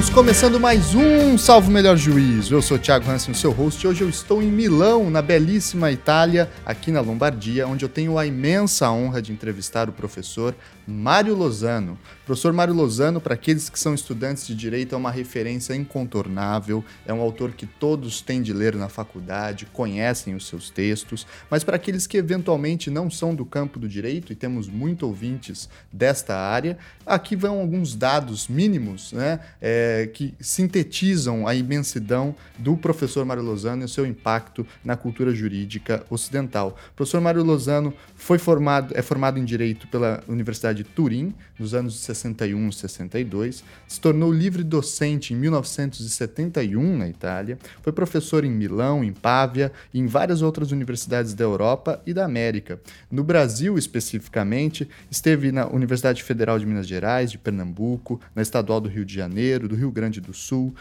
Estamos começando mais um Salvo Melhor Juízo. Eu sou Thiago Hansen, o seu host. Hoje eu estou em Milão, na belíssima Itália, aqui na Lombardia, onde eu tenho a imensa honra de entrevistar o professor Mário Lozano. Professor Mário Lozano, para aqueles que são estudantes de direito, é uma referência incontornável, é um autor que todos têm de ler na faculdade, conhecem os seus textos, mas para aqueles que eventualmente não são do campo do direito, e temos muito ouvintes desta área, aqui vão alguns dados mínimos né, é, que sintetizam a imensidão do professor Mário Lozano e o seu impacto na cultura jurídica ocidental. Professor Mário Lozano foi formado, é formado em Direito pela Universidade de Turim, nos anos 61 e 62, se tornou livre docente em 1971 na Itália, foi professor em Milão, em Pávia e em várias outras universidades da Europa e da América. No Brasil, especificamente, esteve na Universidade Federal de Minas Gerais, de Pernambuco, na Estadual do Rio de Janeiro, do Rio Grande do Sul,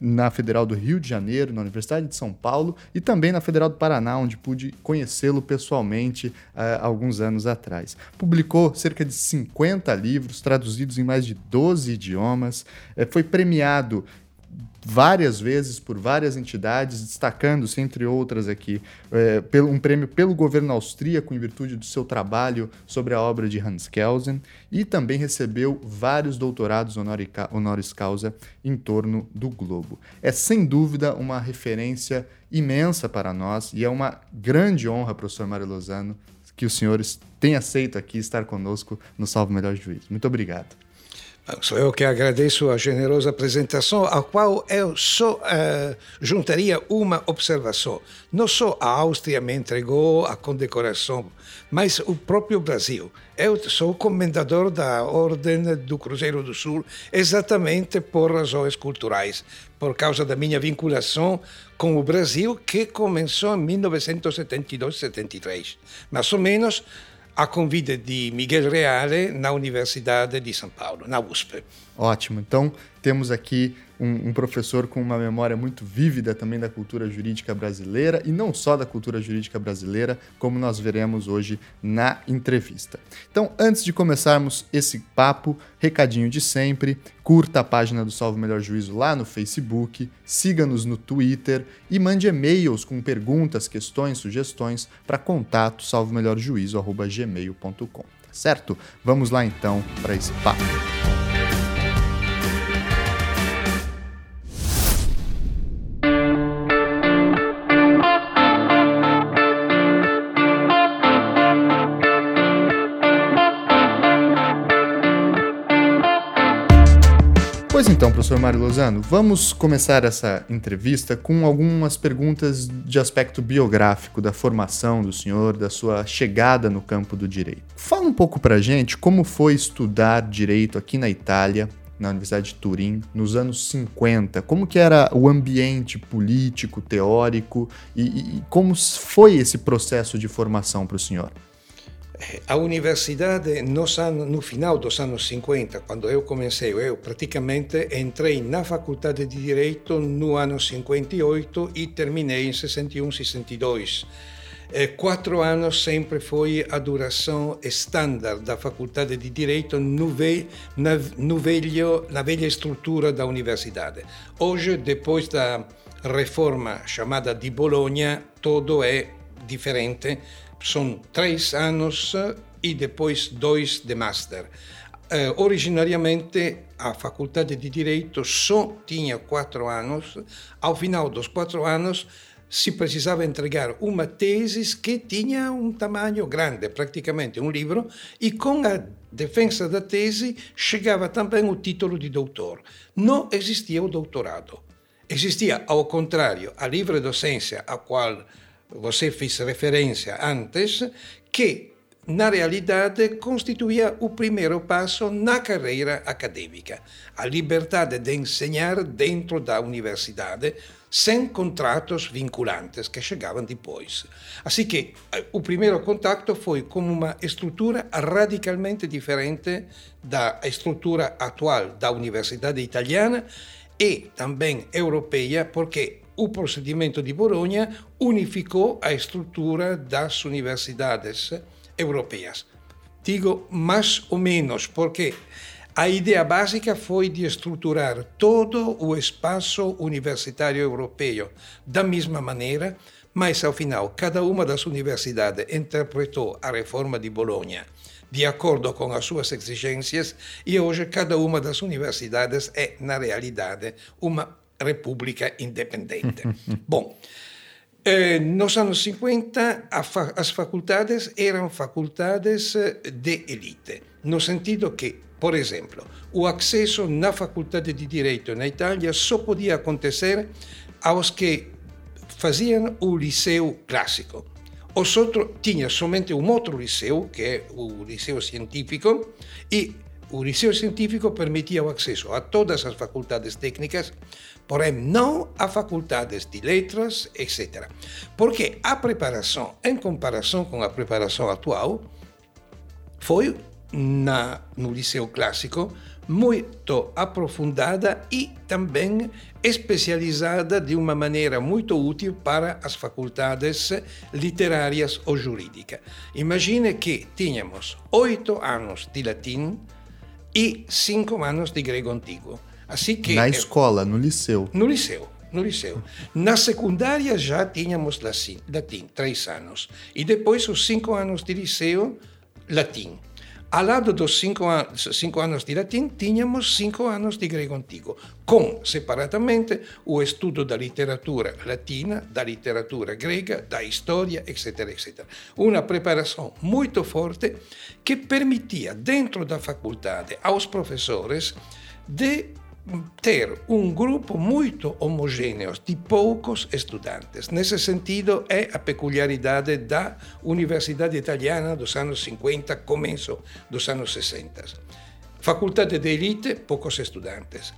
na Federal do Rio de Janeiro, na Universidade de São Paulo e também na Federal do Paraná, onde pude conhecê-lo pessoalmente alguns anos atrás. Publicou cerca de 50 livros, traduzidos em mais de 12 idiomas, é, foi premiado várias vezes por várias entidades, destacando-se, entre outras aqui, é, um prêmio pelo governo austríaco em virtude do seu trabalho sobre a obra de Hans Kelsen, e também recebeu vários doutorados honoris causa em torno do globo. É sem dúvida uma referência imensa para nós e é uma grande honra, professor Mário Lozano, que os senhores têm aceito aqui estar conosco no Salvo Melhor Juízo. Muito obrigado. Sou eu que agradeço a generosa apresentação, a qual eu só uh, juntaria uma observação. Não só a Áustria me entregou a condecoração, mas o próprio Brasil. Eu sou comendador da Ordem do Cruzeiro do Sul exatamente por razões culturais, por causa da minha vinculação com o Brasil, que começou em 1972-73. Mais ou menos a convite de Miguel Reale na Universidade de São Paulo, na USP. Ótimo. Então, temos aqui um, um, professor com uma memória muito vívida também da cultura jurídica brasileira e não só da cultura jurídica brasileira, como nós veremos hoje na entrevista. Então, antes de começarmos esse papo, recadinho de sempre, curta a página do Salvo Melhor Juízo lá no Facebook, siga-nos no Twitter e mande e-mails com perguntas, questões, sugestões para contato salvomelhorjuízo@gmail.com. Certo? Vamos lá então para esse papo. Pois então, professor Mário Lozano, vamos começar essa entrevista com algumas perguntas de aspecto biográfico da formação do senhor, da sua chegada no campo do direito. Fala um pouco pra gente como foi estudar direito aqui na Itália, na Universidade de Turim, nos anos 50. Como que era o ambiente político, teórico e, e como foi esse processo de formação para o senhor? A universidade, nos anos, no final dos anos 50, quando eu comecei, eu praticamente entrei na Faculdade de Direito no ano 58 e terminei em 61, 62. Eh, quatro anos sempre foi a duração estándar da Faculdade de Direito no ve na, no velho, na velha estrutura da universidade. Hoje, depois da reforma chamada de Bologna, tudo é diferente são três anos e depois dois de master. Uh, originariamente, a Faculdade de Direito só tinha quatro anos. Ao final dos quatro anos, se precisava entregar uma tese que tinha um tamanho grande, praticamente um livro, e com a defesa da tese chegava também o título de doutor. Não existia o doutorado. Existia, ao contrário, a livre docência, a qual você fez referência antes, que na realidade constituía o primeiro passo na carreira acadêmica, a liberdade de ensinar dentro da universidade sem contratos vinculantes que chegavam depois. Assim que eh, o primeiro contato foi com uma estrutura radicalmente diferente da estrutura atual da universidade italiana e também europeia, porque o procedimento de Bologna unificou a estrutura das universidades europeias. Digo mais ou menos porque A ideia básica foi de estruturar todo o espaço universitário europeu da mesma maneira, mas ao final cada uma das universidades interpretou a reforma de Bolonha de acordo com as suas exigências e hoje cada uma das universidades é, na realidade, uma república independente. Bom, eh, nos anos 50 fa as faculdades eram faculdades eh, de elite, no sentido que, por exemplo, o acesso na faculdade de Direito na Itália só podia acontecer aos que faziam o liceu clássico os outros tinha somente um outro liceu, que é o Liceu Científico, e o Liceu Científico permitia o acesso a todas as faculdades técnicas, porém não a faculdades de letras, etc. Porque a preparação, em comparação com a preparação atual, foi na, no Liceu Clássico muito aprofundada e também especializada de uma maneira muito útil para as faculdades literárias ou jurídicas. Imagine que tínhamos oito anos de latim e cinco anos de grego antigo. Assim que, Na escola, no liceu. No liceu. No liceu. Na secundária já tínhamos latim, três anos. E depois os cinco anos de liceu, latim. Ao lado dos cinco, an cinco anos de latim, tínhamos cinco anos de grego antigo, com, separatamente, o estudo da literatura latina, da literatura grega, da história, etc. etc. Uma preparação muito forte que permitia, dentro da faculdade, aos professores de ter um grupo muito homogêneo de poucos estudantes. Nesse sentido, é a peculiaridade da Universidade Italiana dos anos 50, começo dos anos 60. Faculdade de elite, poucos estudantes.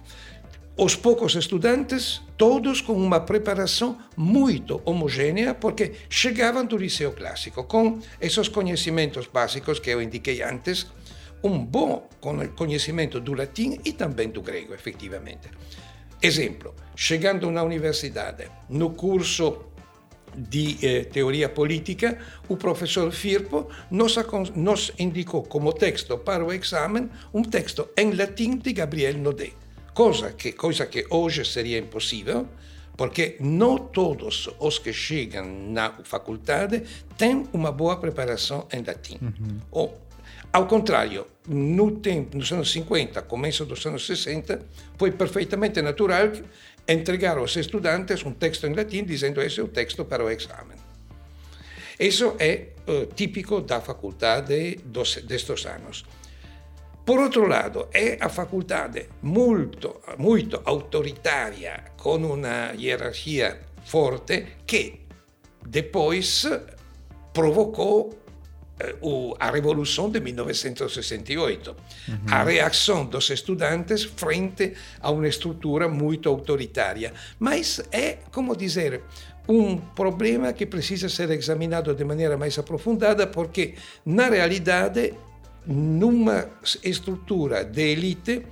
Os poucos estudantes, todos com uma preparação muito homogênea, porque chegavam do liceu clássico, com esses conhecimentos básicos que eu indiquei antes, um bom conhecimento do latim e também do grego, efetivamente. Exemplo, chegando na universidade, no curso de eh, teoria política, o professor Firpo nos, nos, indicou como texto para o exame um texto em latim de Gabriel Naudet, coisa que, coisa que hoje seria impossível, porque não todos os que chegam na faculdade têm uma boa preparação em latim. Uhum. Ou ao contrário, no tempo, nos anos 50, começo dos anos 60, foi perfeitamente natural entregar aos estudantes um texto em latim dizendo esse é o texto para o exame. Isso é uh, típico da faculdade dos, destes anos. Por outro lado, é a faculdade muito, muito autoritária, com uma hierarquia forte, que depois provocou a Revolução de 1968, uhum. a reação dos estudantes frente a uma estrutura muito autoritária. Mas é, como dizer, um problema que precisa ser examinado de maneira mais aprofundada, porque, na realidade, numa estrutura de elite,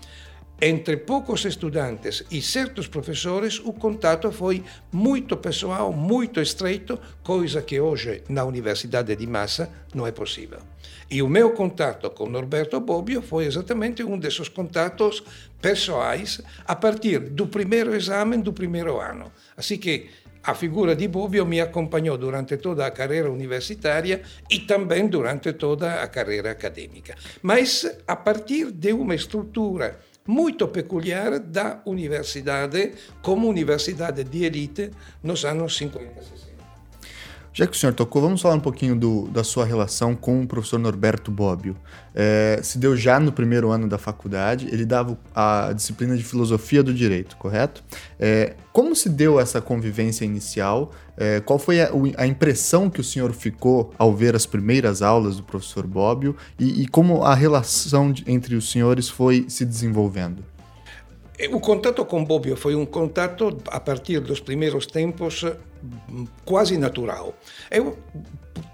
entre poucos estudantes e certos professores, o contato foi muito pessoal, muito estreito, coisa que hoje na Universidade de Massa não é possível. E o meu contato com Norberto Bobbio foi exatamente um desses contatos pessoais a partir do primeiro exame do primeiro ano. Assim que a figura de Bobbio me acompanhou durante toda a carreira universitária e também durante toda a carreira acadêmica. Mas a partir de uma estrutura muito peculiar da universidade como universidade de elite nos anos 50 e 60. Já que o senhor tocou, vamos falar um pouquinho do, da sua relação com o professor Norberto Bobbio. É, se deu já no primeiro ano da faculdade, ele dava a disciplina de filosofia do direito, correto? É, como se deu essa convivência inicial? É, qual foi a, a, impressão que o senhor ficou ao ver as primeiras aulas do professor Bobbio e, e como a relação de, entre os senhores foi se desenvolvendo? O contato com Bobbio foi um contato a partir dos primeiros tempos quase natural. Eu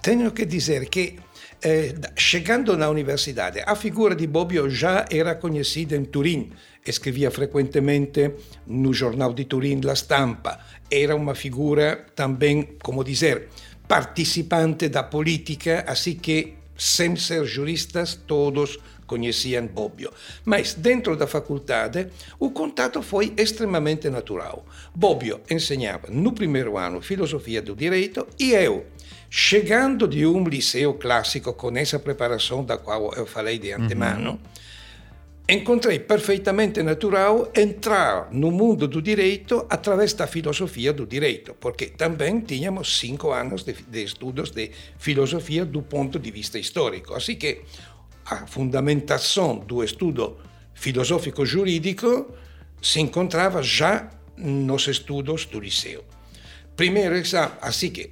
tenho que dizer que eh, chegando na universidade, a figura de Bobbio já era conhecida em Turim, escrevia frequentemente no jornal de Turim La Stampa, era uma figura também, como dizer, participante da política, assim que sem ser juristas, todos conheciam Bobbio. Mas dentro da faculdade o contato foi extremamente natural. Bobbio ensinava no primeiro ano filosofia do direito e eu, chegando de um liceu clássico com essa preparação da qual eu falei de antemano, uhum. encontrei perfeitamente natural entrar no mundo do direito através da filosofia do direito, porque também tínhamos cinco anos de, de estudos de filosofia do ponto de vista histórico. Assim que a fundamentação do estudo filosófico-jurídico se encontrava já nos estudos do liceu. Primeiro exame, assim que,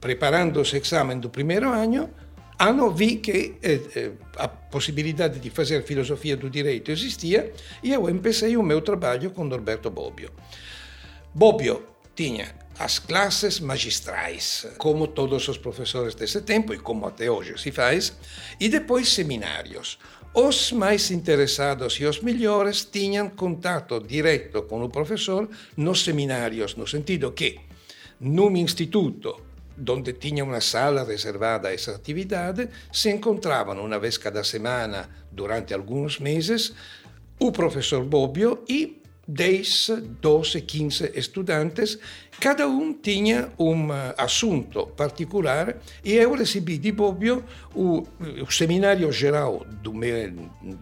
preparando o exame do primeiro ano, ano vi que eh, eh, a possibilidade de fazer filosofia do direito existia e eu comecei o meu trabalho com Norberto Bobbio. Bobbio tinha as classes magistrais, como todos os professores desse tempo e como até hoje se faz, e depois seminários. Os mais interessados e os melhores tinham contato direto com o professor nos seminários, no sentido que, num instituto onde tinha uma sala reservada a essa atividade, se encontravam uma vez cada semana, durante alguns meses, o professor Bobbio e 10, 12, 15 estudantes, cada um tinha um assunto particular e eu recebi de Bobbio o, o seminário geral meu,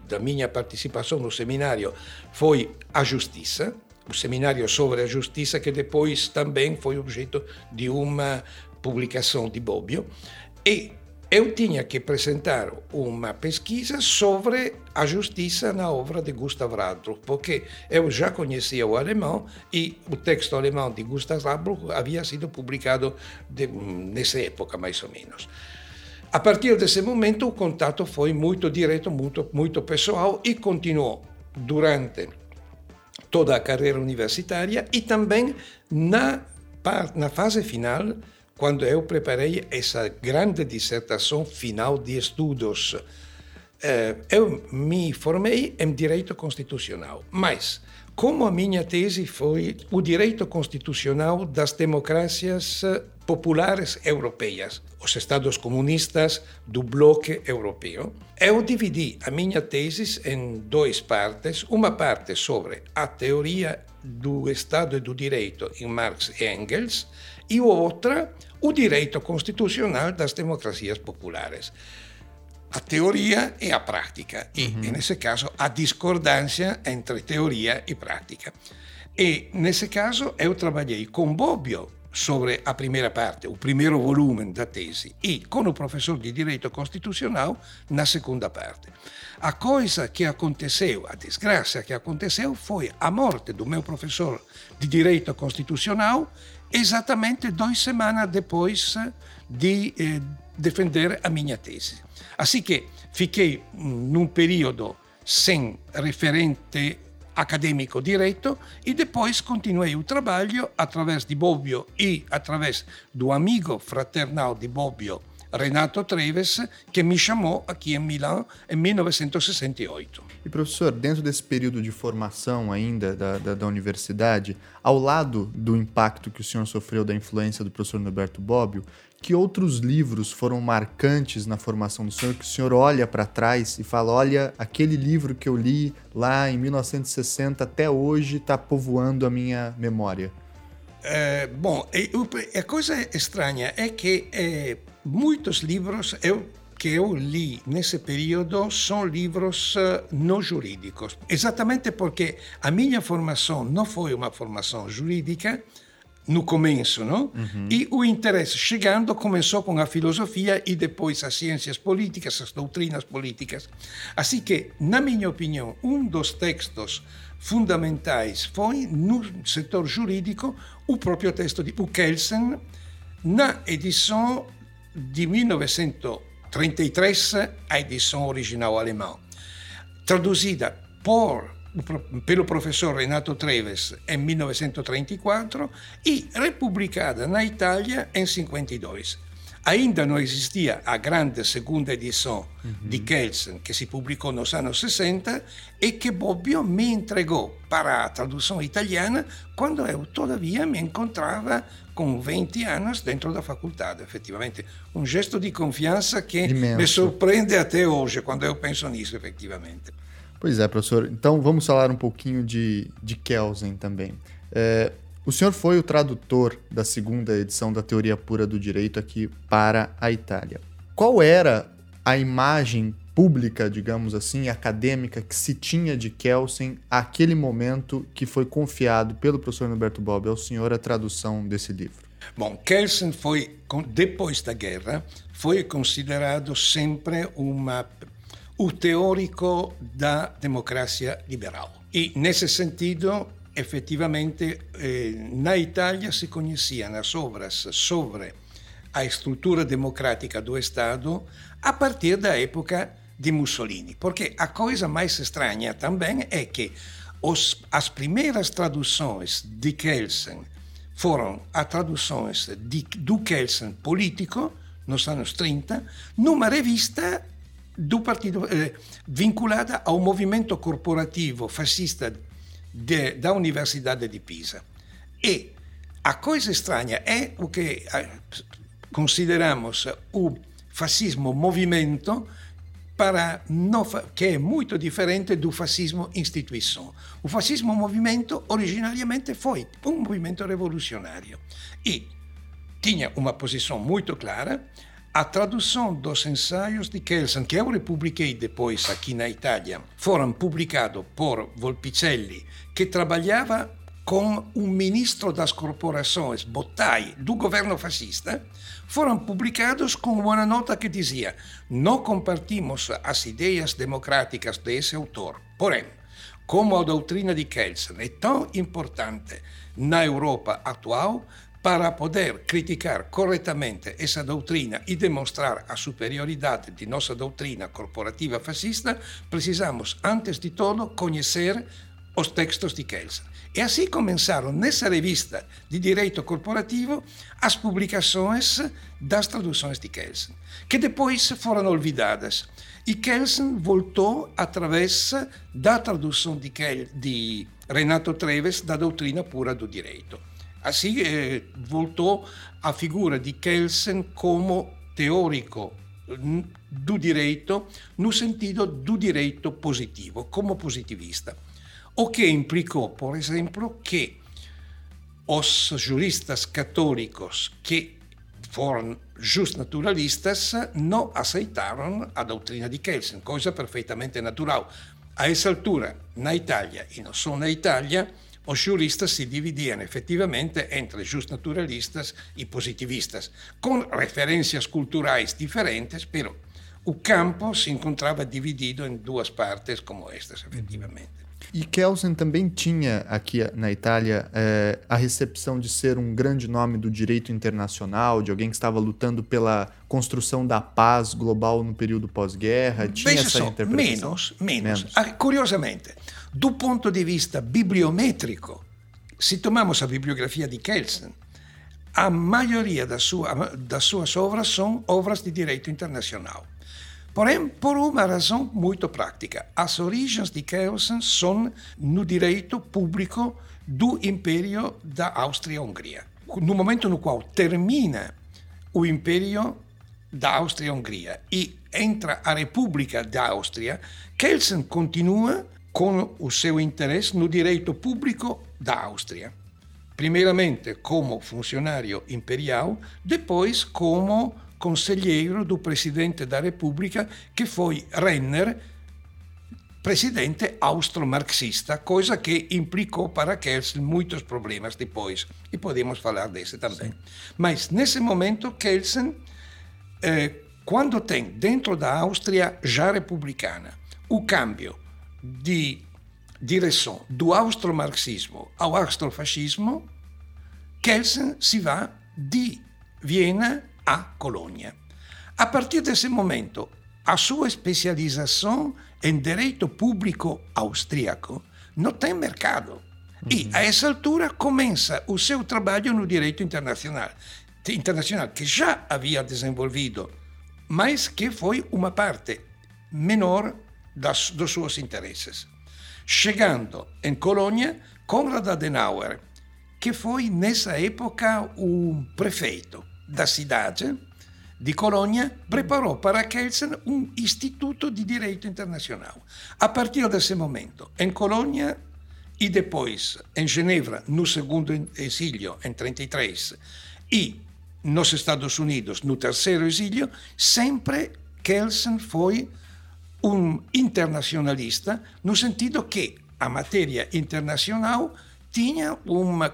da minha participação no seminário foi a justiça, o seminário sobre a justiça que depois também foi objeto de uma publicação de Bobbio e eu tinha que apresentar uma pesquisa sobre a justiça na obra de Gustav Radbruch, porque eu já conhecia o alemão e o texto alemão de Gustav Radbruch havia sido publicado de, nessa época, mais ou menos. A partir desse momento, o contato foi muito direto, muito, muito pessoal e continuou durante toda a carreira universitária e também na, na fase final quando eu preparei essa grande dissertação final de estudos. Eh, eu me formei em direito constitucional, mas como a minha tese foi o direito constitucional das democracias populares europeias, os Estados comunistas do bloco europeu, eu dividi a minha tese em duas partes. Uma parte sobre a teoria do Estado e do Direito em Marx e Engels, e outra o direito constitucional das democracias populares. A teoria e a prática, e, uhum. nesse caso, a discordância entre teoria e prática. E, nesse caso, eu trabalhei com Bobbio sobre a primeira parte, o primeiro volume da tese, e com o professor de Direito Constitucional na segunda parte. A coisa que aconteceu, a desgraça que aconteceu, foi a morte do meu professor de Direito Constitucional exatamente duas semanas depois de eh, defender a minha tese. Assim que fiquei num período sem referente acadêmico direto e depois continuei o trabalho através de Bobbio e através do amigo fraternal de Bobbio, Renato Treves, que me chamou aqui em Milão em 1968. E professor, dentro desse período de formação ainda da, da, da, universidade, ao lado do impacto que o senhor sofreu da influência do professor Norberto Bobbio, que outros livros foram marcantes na formação do senhor, que o senhor olha para trás e fala: olha, aquele livro que eu li lá em 1960 até hoje está povoando a minha memória? É, bom, a coisa estranha é que é, muitos livros eu que eu li nesse período são livros uh, não jurídicos. Exatamente porque a minha formação não foi uma formação jurídica no começo, não? Uhum. E o interesse chegando começou com a filosofia e depois as ciências políticas, as doutrinas políticas. Assim que, na minha opinião, um dos textos fundamentais foi no setor jurídico o próprio texto de Kelsen na edição de 1900 33 a edição original alemã, traduzida por, pelo professor Renato Treves em 1934 e republicada na Itália em 52. Ainda não existia a grande segunda edição uhum. de Kelsen, que se publicou nos anos 60 e que Bobbio me entregou para a tradução italiana quando eu todavia me encontrava com 20 anos dentro da faculdade. Efetivamente, um gesto de confiança que Imenso. me surpreende até hoje quando eu penso nisso, efetivamente. Pois é, professor. Então vamos falar um pouquinho de, de Kelsen também. É, o senhor foi o tradutor da segunda edição da Teoria Pura do Direito aqui para a Itália. Qual era a imagem pública, digamos assim, acadêmica que se tinha de Kelsen aquele momento que foi confiado pelo professor Norberto Bob ao senhor a tradução desse livro? Bom, Kelsen foi, depois da guerra, foi considerado sempre uma, o teórico da democracia liberal. E, nesse sentido, efetivamente eh, na Itália se conheciam as obras sobre a estrutura democrática do Estado a partir da época de Mussolini. Porque a coisa mais estranha também é que os, as primeiras traduções de Kelsen foram as traduções de, do Kelsen político, nos anos 30, numa revista do partido eh, vinculada ao movimento corporativo fascista de, da Universidade de Pisa. E a coisa estranha é o que eh, consideramos o fascismo movimento para no, que é muito diferente do fascismo instituição. O fascismo movimento originariamente foi um movimento revolucionário e tinha uma posição muito clara. A tradução dos ensaios de Kelsen, que eu republiquei depois aqui na Itália, foram publicados por Volpicelli, que trabalhava com um ministro das corporações, Bottai, do governo fascista, foram publicados com uma nota que dizia: Não compartimos as ideias democráticas desse autor. Porém, como a doutrina de Kelsen é tão importante na Europa atual, para poder criticar corretamente essa doutrina e demonstrar a superioridade de nossa doutrina corporativa fascista, precisamos, antes de tudo, conhecer os textos de Kelsen. E assim começaram nessa revista de direito corporativo as publicações das traduções de Kelsen, que depois foram olvidadas. E Kelsen voltou através da tradução de, Kel, de Renato Treves da doutrina pura do direito. Assim eh, voltou a figura de Kelsen como teórico do direito no sentido do direito positivo, como positivista o que implicou, por exemplo, que os juristas católicos que foram justnaturalistas não aceitaram a doutrina de Kelsen, coisa perfeitamente natural. A essa altura, na Itália, e não só na Itália, os juristas se dividiam efetivamente entre justnaturalistas e positivistas, com referências culturais diferentes, pero o campo se encontrava dividido em duas partes como estas, efetivamente. E Kelsen também tinha aqui na Itália é, a recepção de ser um grande nome do direito internacional, de alguém que estava lutando pela construção da paz global no período pós-guerra. Tinha Veja essa só, interpretação? Menos, menos. menos. Ah, curiosamente, do ponto de vista bibliométrico, se tomamos a bibliografia de Kelsen, a maioria das, sua, das suas obras são obras de direito internacional. Porém, por uma razão muito prática. As origens de Kelsen são no direito público do Império da Áustria-Hungria. No momento no qual termina o Império da Áustria-Hungria e entra a República da Áustria, Kelsen continua com o seu interesse no direito público da Áustria. Primeiramente como funcionário imperial, depois como conselheiro do presidente da República, que foi Renner, presidente austro-marxista, coisa que implicou para Kelsen muitos problemas depois, e podemos falar desse também. Sim. Mas nesse momento, Kelsen, eh, quando tem dentro da Áustria já republicana o câmbio de direção do austro-marxismo ao austro-fascismo, Kelsen se vai de Viena a Colônia. A partir desse momento, a sua especialização em direito público austríaco não tem mercado. E, a essa altura, começa o seu trabalho no direito internacional. internacional que já havia desenvolvido, mas que foi uma parte menor das, dos seus interesses. Chegando em Colônia, Konrad Adenauer, que foi nessa época o prefeito da cidade de Colônia, preparou para Kelsen um instituto de direito internacional. A partir desse momento, em Colônia e depois em Genebra, no segundo exílio, em 33, e nos Estados Unidos, no terceiro exílio, sempre Kelsen foi um internacionalista, no sentido que a matéria internacional tinha uma,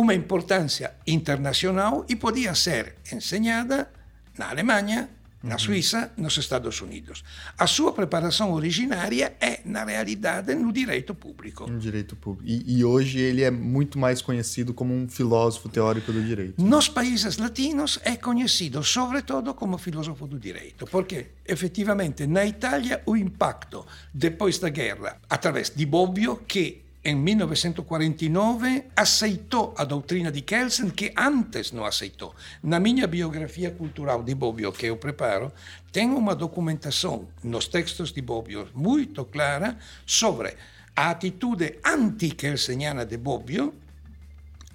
uma importância internacional e podia ser ensinada na Alemanha, na Suíça, nos Estados Unidos. A sua preparação originária é, na realidade, no direito público. No direito público. E, e, hoje ele é muito mais conhecido como um filósofo teórico do direito. Nos países latinos é conhecido sobretudo como filósofo do direito, porque efetivamente na Itália o impacto depois da guerra, através de Bobbio, que em 1949 aceitou a doutrina de Kelsen que antes não aceitou. Na minha biografia cultural de Bobbio, que eu preparo, tem uma documentação nos textos de Bobbio muito clara sobre a atitude anti-kelseniana de Bobbio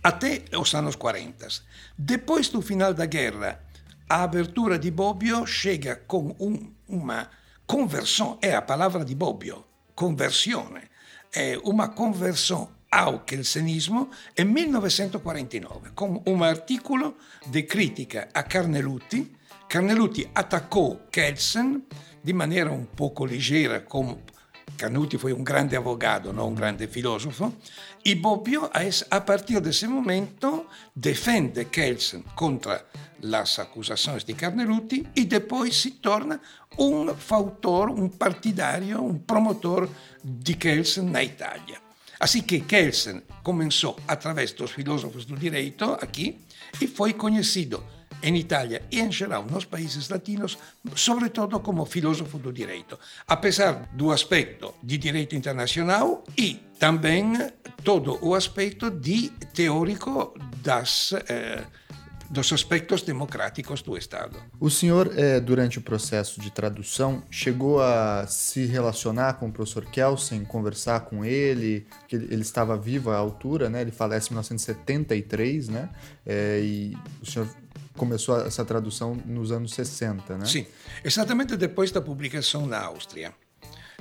até os anos 40. Depois do final da guerra, a abertura de Bobbio chega com um, uma conversão, é a palavra de Bobbio, conversione è una conversione ao kelsenismo nel 1949 con un articolo di critica a Carnelutti. Carnelutti attaccò Kelsen di maniera un poco leggera, come Carnelutti fu un grande avvocato, non un grande filosofo, e Bobbio a partir de ese momento defiende Kelsen contro las acusaciones di Carnelutti e poi si torna un fautor, un partidario, un promotor di Kelsen na Italia. Assim que Kelsen começou através dos filósofos do direito aqui e foi em Itália e em geral nos países latinos, sobretudo como filósofo do direito, apesar do aspecto de direito internacional e também todo o aspecto de teórico das eh, dos aspectos democráticos do Estado. O senhor, é, durante o processo de tradução, chegou a se relacionar com o professor Kelsen, conversar com ele, que ele, ele estava vivo à altura, né? Ele falece em 1973, né? É, e o senhor começou essa tradução nos anos 60, né? Sim, exatamente depois da publicação na Áustria.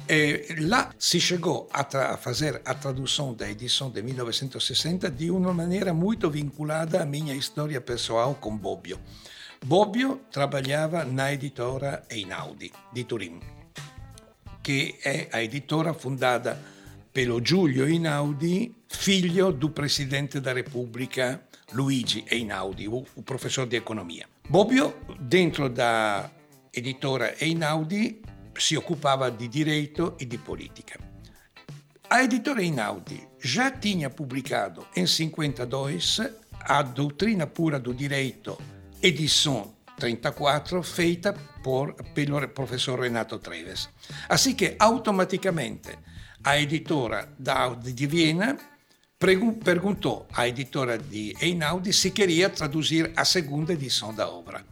E là si chegou a, a, fazer a tradução da edição de 1960 de uma maneira muito vinculada à minha história pessoal com Bobbio. Bobbio trabalhava na editora Einaudi di Turim, che è a editora fundata pelo Giulio Einaudi, figlio do presidente da Repubblica Luigi Einaudi, o, o professor di economia. Bobbio, dentro da editora Einaudi, si occupava di direito e di politica. A editora Einaudi já tinha publicado em 52 a Doutrina Pura do Direito, edição 34, feita por, pelo professor Renato Treves. Assim automaticamente a editora da, de Viena perguntou à editora de Einaudi se queria traduzir a segunda edição da obra.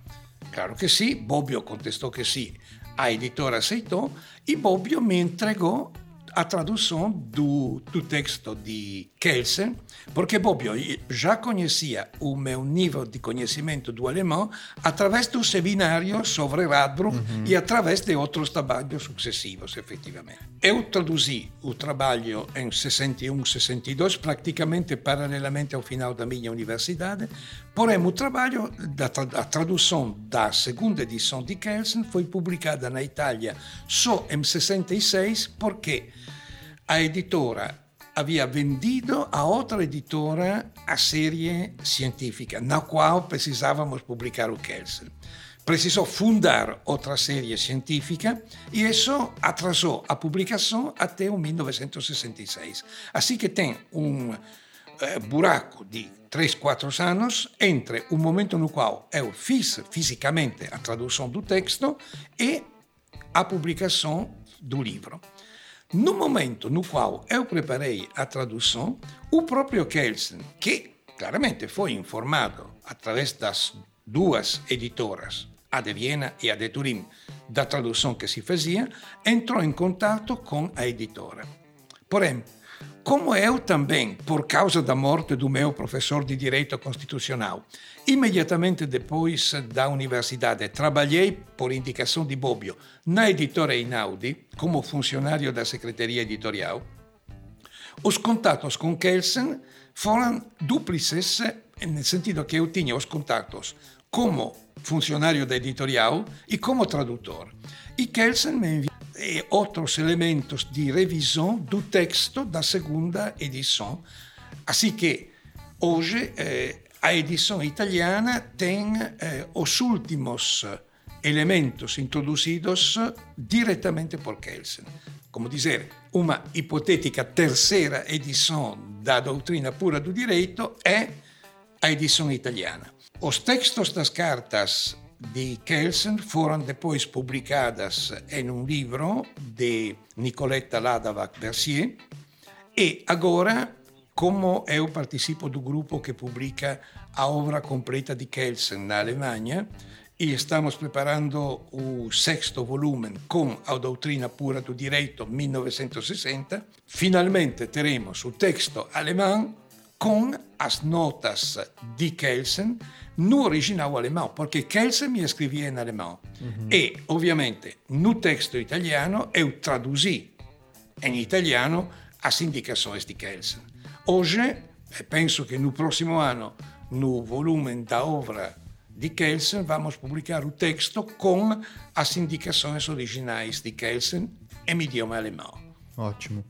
Claro que sim, Bobbio contestou que sim, a editora aceitou e Bobbio me entregou a tradução do, do texto de Kelsen, porque Bobbio já conhecia o meu nível de conhecimento do alemão através do seminário sobre Radbruch uhum. e através de outros trabalhos sucessivos, efetivamente. Eu traduzi o trabalho em 61, 62, praticamente paralelamente ao final da minha universidade, porém o trabalho a tradução da segunda edição de Kelsen foi publicada na Itália só em 66 porque a editora havia vendido a outra editora a série científica, na qual precisávamos publicar o Kelsen. Precisou fundar outra série científica e isso atrasou a publicação até o 1966. Assim que tem um eh, buraco de 3, 4 anos entre o momento no qual eu fiz fisicamente a tradução do texto e a publicação do livro. No momento no qual eu preparei a tradução, o próprio Kelsen, que claramente foi informado através das duas editoras, a de Viena e a de Turim, da tradução que se fazia, entrou em contato com a editora. Porém, como eu também, por causa da morte do meu professor de Direito Constitucional, imediatamente depois da universidade, trabalhei, por indicação de Bobbio, na editora Inaudi, como funcionário da Secretaria Editorial, os contatos com Kelsen foram dúplices, no sentido que eu tinha os contatos como funcionário da editorial e como tradutor. E Kelsen me enviou e outros elementos de revisão do texto da segunda edição. Assim que hoje eh, a edição italiana tem eh, os últimos elementos introduzidos diretamente por Kelsen. Como dizer, uma hipotética terceira edição da doutrina pura do direito é a edição italiana. Os textos das cartas de Kelsen foram depois publicadas em um livro de Nicoletta Ladavac-Bercier e agora, como eu participo do grupo que publica a obra completa de Kelsen na Alemanha, e estamos preparando o sexto volume com a doutrina pura do direito 1960, finalmente teremos o texto alemão com as notas de Kelsen no original alemão, porque Kelsen me escrevia em alemão. Uhum. E, ovviamente, no texto italiano eu traduzi em italiano as indicações de Kelsen. Hoje, penso que no próximo ano, no volume da obra de Kelsen, vamos publicar o texto com as indicações originais de Kelsen em idioma alemão. Ótimo.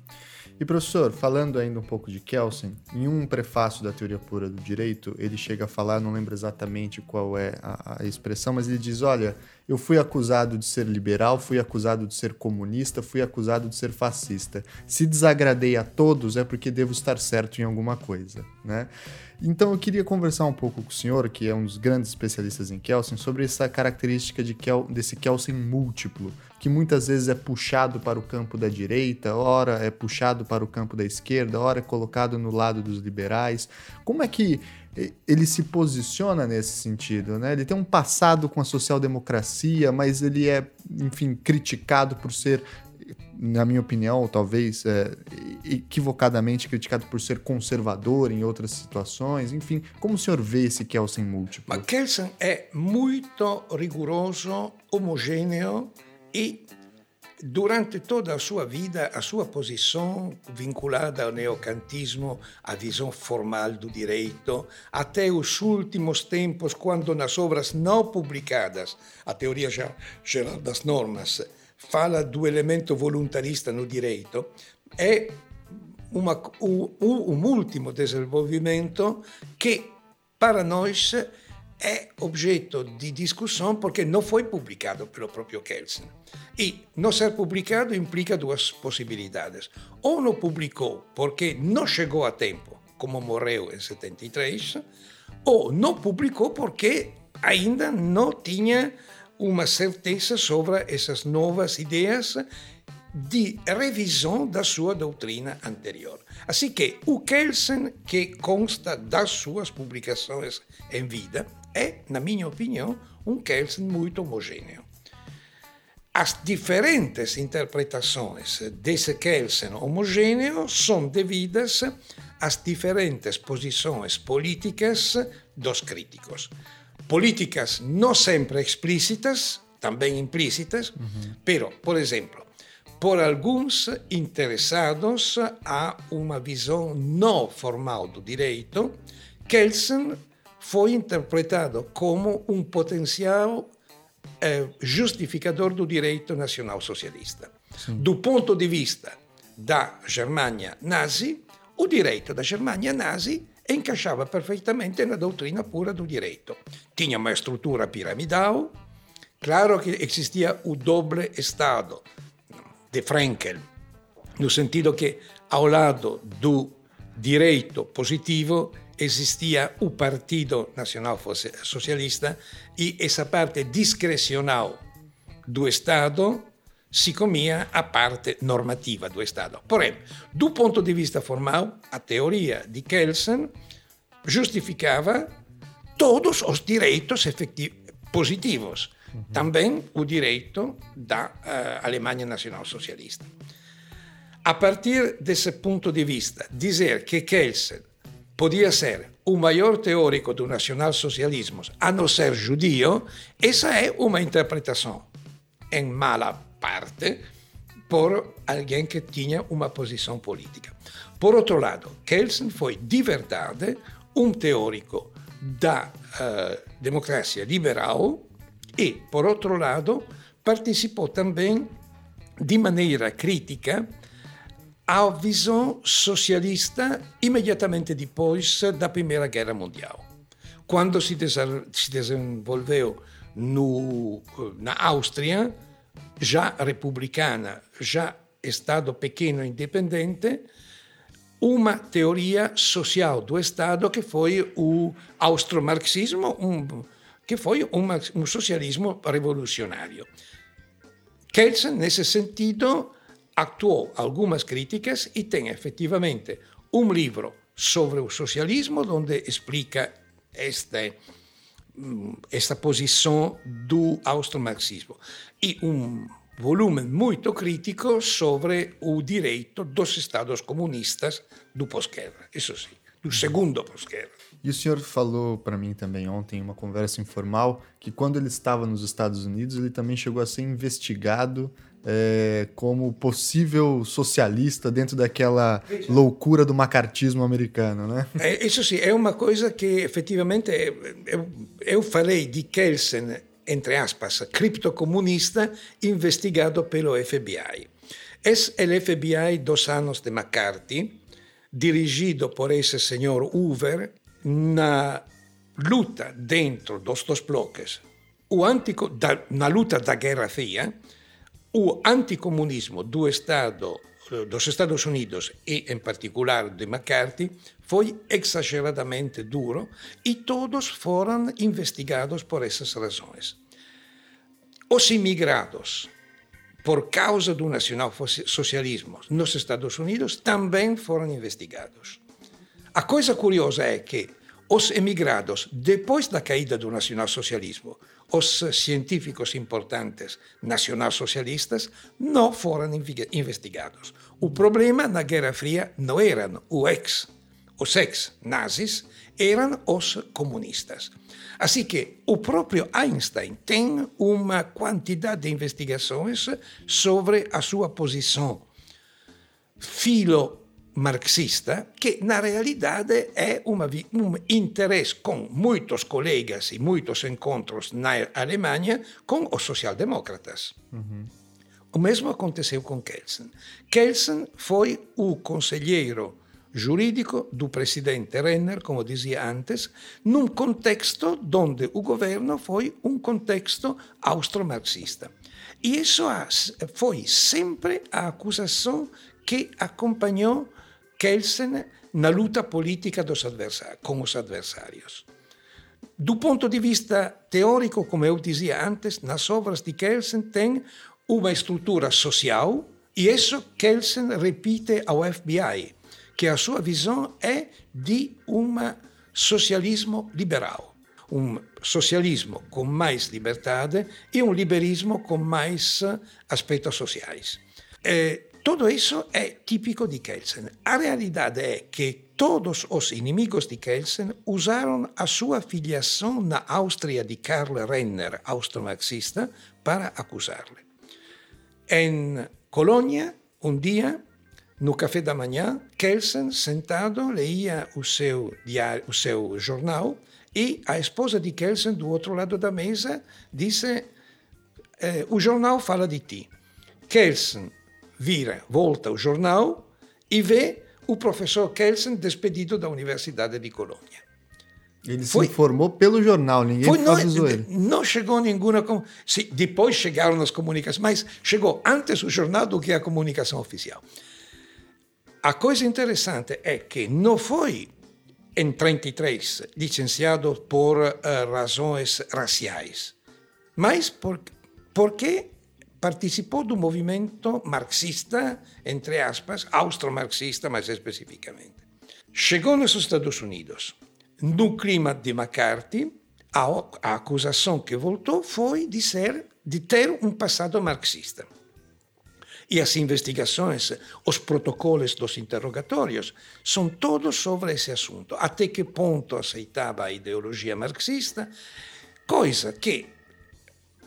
E professor, falando ainda um pouco de Kelsen, em um prefácio da teoria pura do direito, ele chega a falar, não lembro exatamente qual é a, a, expressão, mas ele diz: olha, eu fui acusado de ser liberal, fui acusado de ser comunista, fui acusado de ser fascista. Se desagradei a todos é porque devo estar certo em alguma coisa, né? Então eu queria conversar um pouco com o senhor, que é um dos grandes especialistas em Kelsen, sobre essa característica de Kel, desse Kelsen múltiplo, que muitas vezes é puxado para o campo da direita, ora é puxado para o campo da esquerda, ora é colocado no lado dos liberais. Como é que ele se posiciona nesse sentido, né? Ele tem um passado com a social-democracia, mas ele é, enfim, criticado por ser na minha opinião, talvez é, equivocadamente criticado por ser conservador em outras situações. Enfim, como o senhor vê esse Kelsen múltiplo? Mas Kelsen é muito rigoroso, homogêneo e durante toda a sua vida, a sua posição vinculada ao neocantismo, à visão formal do direito, até os últimos tempos, quando nas obras não publicadas, a teoria geral das normas fala do elemento voluntarista no direito, é uma, um, um último desenvolvimento que para nós é objeto de discussão porque não foi publicado pelo próprio Kelsen. E não ser publicado implica duas possibilidades. Ou não publicou porque não chegou a tempo, como morreu em 73, ou não publicou porque ainda não tinha uma certeza sobre essas novas ideias de revisão da sua doutrina anterior. Assim que o Kelsen, que consta das suas publicações em vida, é, na minha opinião, um Kelsen muito homogêneo. As diferentes interpretações desse Kelsen homogêneo são devidas às diferentes posições políticas dos críticos políticas não sempre explícitas, também implícitas, uhum. pero, por exemplo, por alguns interessados a uma visão não formal do direito, Kelsen foi interpretado como um potencial eh, justificador do direito nacional socialista. Sim. Do ponto de vista da Germânia nazi, o direito da Germânia nazi encaixava perfeitamente na doutrina pura do direito. Tinha uma estrutura piramidal, claro que existia o doble Estado de Frankel, no sentido que ao lado do direito positivo existia o Partido Nacional Socialista e essa parte discrecional do Estado si comia a parte normativa do Estado. Porém, do ponto de vista formal, a teoria de Kelsen justificava todos os direitos positivos, uhum. também o direito da uh, Alemanha Nacional Socialista. A partir desse ponto de vista, dizer que Kelsen podia ser o maior teórico do nacionalsocialismo, a não ser judío, essa é uma interpretação, em mala parte, por alguém que tinha uma posição política. Por outro lado, Kelsen foi de verdade um teórico da uh, democracia liberal e, por outro lado, participou também de maneira crítica à visão socialista imediatamente depois da Primeira Guerra Mundial. Quando se, se desenvolveu no, na Áustria, já republicana, já Estado pequeno independente, uma teoria social do Estado que foi o austromarxismo, um, que foi uma, um socialismo revolucionário. Kelsen, nesse sentido, actuou algumas críticas e tem efetivamente um livro sobre o socialismo onde explica este, mm, esta posição do austromarxismo e um volume muito crítico sobre o direito dos Estados comunistas do pós-guerra, isso sim, do segundo pós-guerra. E o senhor falou para mim também ontem, em uma conversa informal, que quando ele estava nos Estados Unidos, ele também chegou a ser investigado é, como possível socialista dentro daquela loucura do macartismo americano, né? É, isso sim, é uma coisa que efetivamente eu, eu falei de Kelsen, entre aspas, criptocomunista investigado pelo FBI. É o FBI dos anos de McCarthy, dirigido por esse senhor Hoover, na luta dentro dos dois bloques, na luta da Guerra Fria, o anticomunismo do Estado dos Estados Unidos e, em particular, de McCarthy, foi exageradamente duro e todos foram investigados por essas razões. Os imigrados, por causa do nacionalsocialismo nos Estados Unidos, também foram investigados. A coisa curiosa é que os emigrados, depois da caída do nacionalsocialismo, os científicos importantes nacionalsocialistas não foram investigados. O problema na Guerra Fria não eram os ex, os ex-nazis, eram os comunistas. Assim que o próprio Einstein tem uma quantidade de investigações sobre a sua posição filo marxista, que na realidade é uma, um interesse com muitos colegas e muitos encontros na Alemanha com os social-demócratas. Uhum. O mesmo aconteceu com Kelsen. Kelsen foi o conselheiro jurídico do presidente Renner, como dizia antes, num contexto onde o governo foi um contexto austro-marxista. E isso foi sempre a acusação que acompanhou Kelsen na luta política com os adversários. Do ponto de vista teórico, como eu dizia antes, nas obras de Kelsen tem uma estrutura social e isso Kelsen repite ao FBI, que a sua visão é de um socialismo liberal. Um socialismo com mais liberdade e um liberalismo com mais aspectos sociais. É, tudo isso é típico de Kelsen. A realidade é que todos os inimigos de Kelsen usaram a sua filiação na Áustria de Karl Renner, austromarxista, para acusá-lo. Em Colônia, um dia, no café da manhã, Kelsen, sentado, leia o seu, diário, jornal e a esposa de Kelsen, do outro lado da mesa, disse: eh, O jornal fala de ti. Kelsen vira, volta o jornal e vê o professor Kelsen despedido da Universidade de Colônia. Ele foi, se informou pelo jornal, ninguém foi, não, ele. Não chegou nenhuma... Sim, depois chegaram as comunicações, mas chegou antes o jornal do que a comunicação oficial. A coisa interessante é que não foi em 33 licenciado por uh, razões raciais, mas por, porque participou do movimento marxista, entre aspas, austro-marxista mais especificamente. Chegou nos Estados Unidos, No clima de McCarthy, a, a acusação que voltou foi de, ser, de ter um passado marxista. E as investigações, os protocolos dos interrogatórios, são todos sobre esse assunto. Até que ponto aceitava a ideologia marxista, coisa que,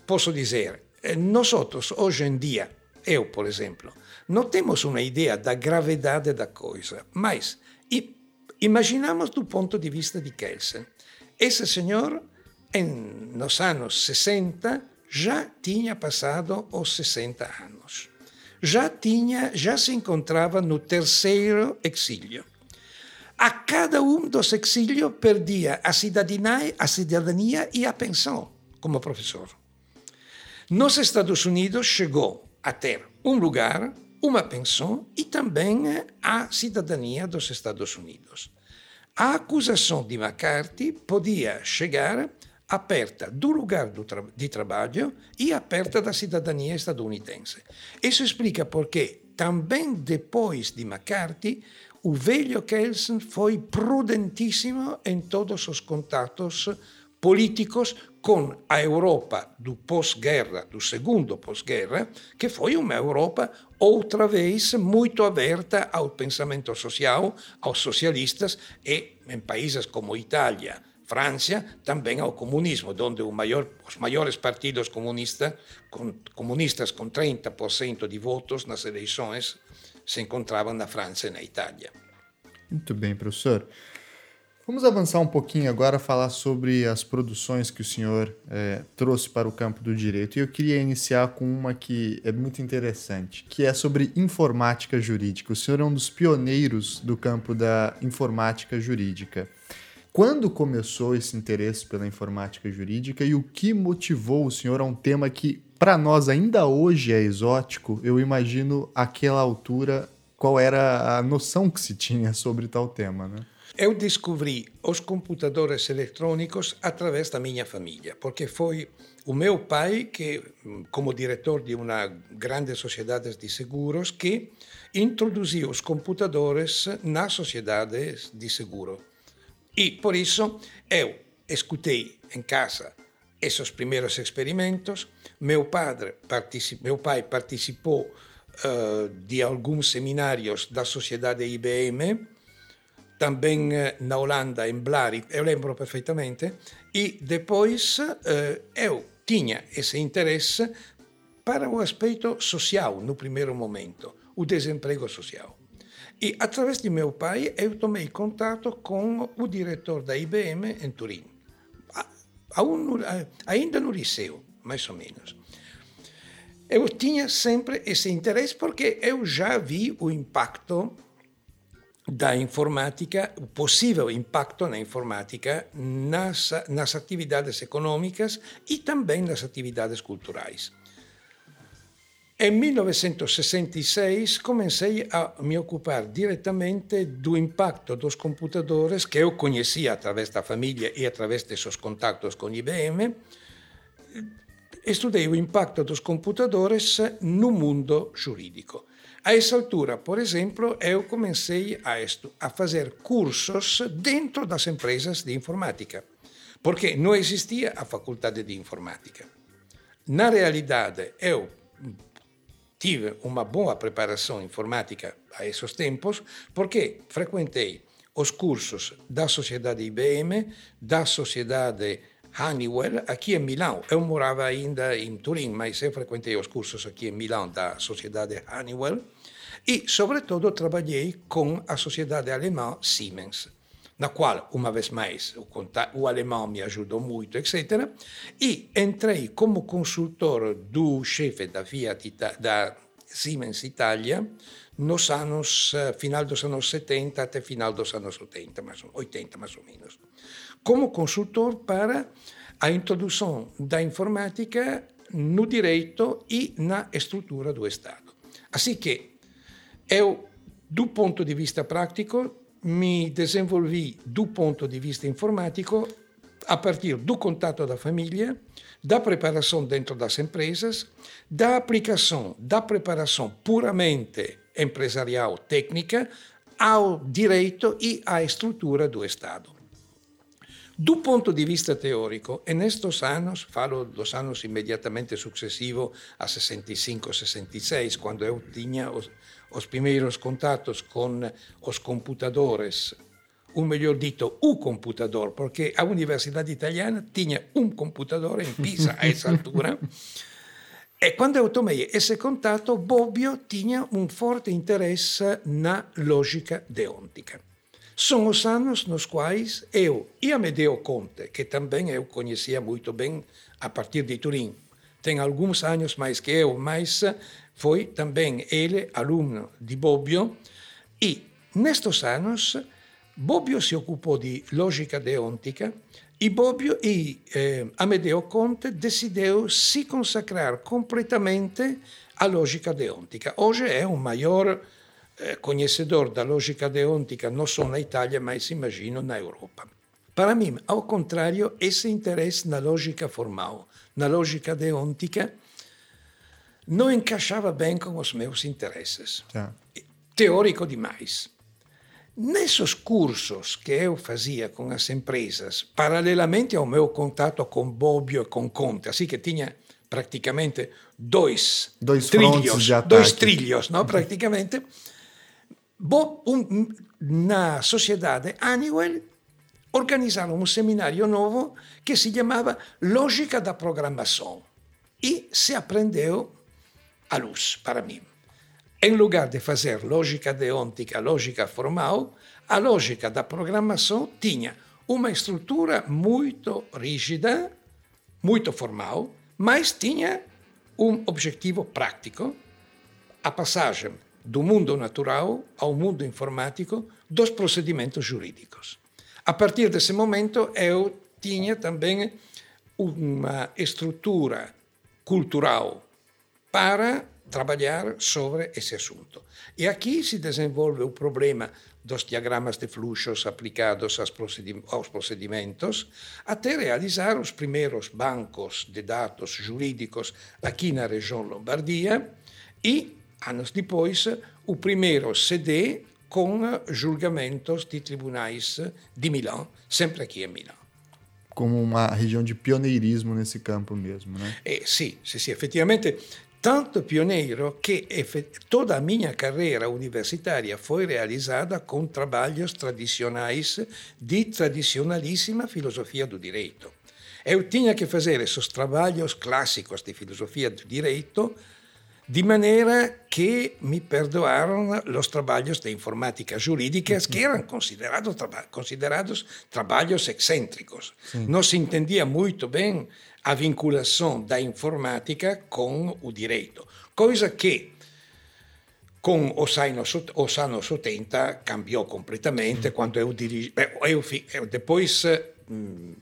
posso dizer, eh, nós hoje em dia, eu, por exemplo, não temos uma ideia da gravidade da coisa, mas imaginamos do ponto de vista de Kelsen. Esse senhor, nos anos 60, já tinha passado os 60 anos já tinha, já se encontrava no terceiro exílio. A cada um dos exílios perdia a a cidadania e a pensão como professor. Nos Estados Unidos chegou a ter um lugar, uma pensão e também a cidadania dos Estados Unidos. A acusação de McCarthy podia chegar aperta do lugar do tra de trabalho e aperta da cidadania estadunidense. Isso explica porque também depois de McCarthy, o velho Kelsen foi prudentíssimo em todos os contatos políticos com a Europa do pós-guerra, do segundo pós-guerra, que foi uma Europa outra vez muito aberta ao pensamento social, aos socialistas e em países como Itália, Francia também ao comunismo, onde maior, os maiores partidos comunista, com, comunistas com 30% de votos nas eleições se encontravam na França e na Itália. Muito bem, professor. Vamos avançar um pouquinho agora, falar sobre as produções que o senhor é, trouxe para o campo do direito. E eu queria iniciar com uma que é muito interessante, que é sobre informática jurídica. O senhor é um dos pioneiros do campo da informática jurídica. Quando começou esse interesse pela informática jurídica e o que motivou o senhor a um tema que, para nós, ainda hoje é exótico? Eu imagino, àquela altura, qual era a noção que se tinha sobre tal tema, né? Eu descobri os computadores eletrônicos através da minha família, porque foi o meu pai que, como diretor de uma grande sociedade de seguros, que introduziu os computadores nas sociedades de seguro. E por isso eu escutei em casa esses primeiros experimentos. Meu, padre meu pai participou uh, de alguns seminários da sociedade IBM, também uh, na Holanda, em Blari, eu lembro perfeitamente, e depois uh, eu tinha esse interesse para o aspecto social no primeiro momento, o desemprego social. E através de meu pai eu tomei contato com o diretor da IBM em Turim, ainda no liceu, mais ou menos. Eu tinha sempre esse interesse porque eu já vi o impacto da informática, o possível impacto na informática nas, nas atividades econômicas e também nas atividades culturais. Em 1966 comecei a me ocupar diretamente do impacto dos computadores que eu conhecia através da família e através desses contatos com IBM. Estudei o impacto dos computadores no mundo jurídico. A essa altura, por exemplo, eu comecei a, a fazer cursos dentro das empresas de informática, porque não existia a faculdade de informática. Na realidade, eu tive uma boa preparação informática a esses tempos, porque frequentei os cursos da sociedade IBM, da sociedade Honeywell, aqui em Milão. Eu morava ainda em Turim, mas eu frequentei os cursos aqui em Milão da sociedade Honeywell e, sobretudo, trabalhei com a sociedade alemã Siemens na qual, uma vez mais, o, o alemão me ajudou muito, etc. E entrei como consultor do chefe da Fiat, da Siemens Italia, nos anos, eh, final dos anos 70 até final dos anos 80, mais, 80 mais ou menos. Como consultor para a introdução da informática no direito e na estrutura do Estado. Assim que eu, do ponto de vista prático, me desenvolvi do ponto de vista informatico a partir do contato da família, da preparação dentro das empresas, da aplicação da preparação puramente empresarial técnica ao direito e à estrutura do Estado. Do ponto de vista teórico, en estos anos, falo dos anos imediatamente sucessivos a 65, 66, quando eu tinha os primeiros contatos com os computadores, ou melhor dito, o computador, porque a Universidade Italiana tinha um computador em Pisa a essa altura. E quando eu tomei esse contato, Bobbio tinha um forte interesse na lógica deontica. São os anos nos quais eu e Amedeo Conte, que também eu conhecia muito bem a partir de Turim, tem alguns anos mais que eu, mas foi também ele aluno de Bobbio e nestes anos Bobbio se ocupou de lógica deontica e Bobbio e eh, Amedeo Conte decidiu se consacrar completamente à lógica deontica. Hoje é o maior eh, conhecedor da lógica deontica não só na Itália, mas imagino na Europa. Para mim, ao contrário, esse interesse na lógica formal, na lógica deontica, não encaixava bem com os meus interesses. Tá. Teórico demais. Nesses cursos que eu fazia com as empresas, paralelamente ao meu contato com Bobbio e com Conte, assim que tinha praticamente dois, dois trilhos, dois trilhos, não? praticamente, um, na sociedade Honeywell organizaram um seminário novo que se chamava Lógica da Programação e se aprendeu a luz para mim. Em lugar de fazer lógica deontica, lógica formal, a lógica da programação tinha uma estrutura muito rígida, muito formal, mas tinha um objetivo prático, a passagem do mundo natural ao mundo informático dos procedimentos jurídicos. A partir desse momento, eu tinha também uma estrutura cultural para trabalhar sobre esse assunto. E aqui se desenvolve o problema dos diagramas de fluxos aplicados aos procedimentos, até realizar os primeiros bancos de dados jurídicos aqui na região Lombardia e anos depois, o primeiro CD com julgamentos de tribunais de Milão, sempre aqui em Milão. Como uma região de pioneirismo nesse campo mesmo, né? Eh, sim, sim, sim, effettivamente tanto pioneiro che toda a minha carreira universitária foi realizada com trabalhos tradicionais de tradicionalíssima filosofia do direito. Eu tinha que fazer esses trabalhos clássicos de filosofia do direito de maneira que me perdoaram os trabalhos de informática jurídica, que eram considerados, traba considerados trabalhos excêntricos. Sim. Não se entendia muito bem a vinculação da informática com o direito, coisa que com os anos, os anos 80 cambiou completamente, quando eu dirigi... Eu, eu depois hum,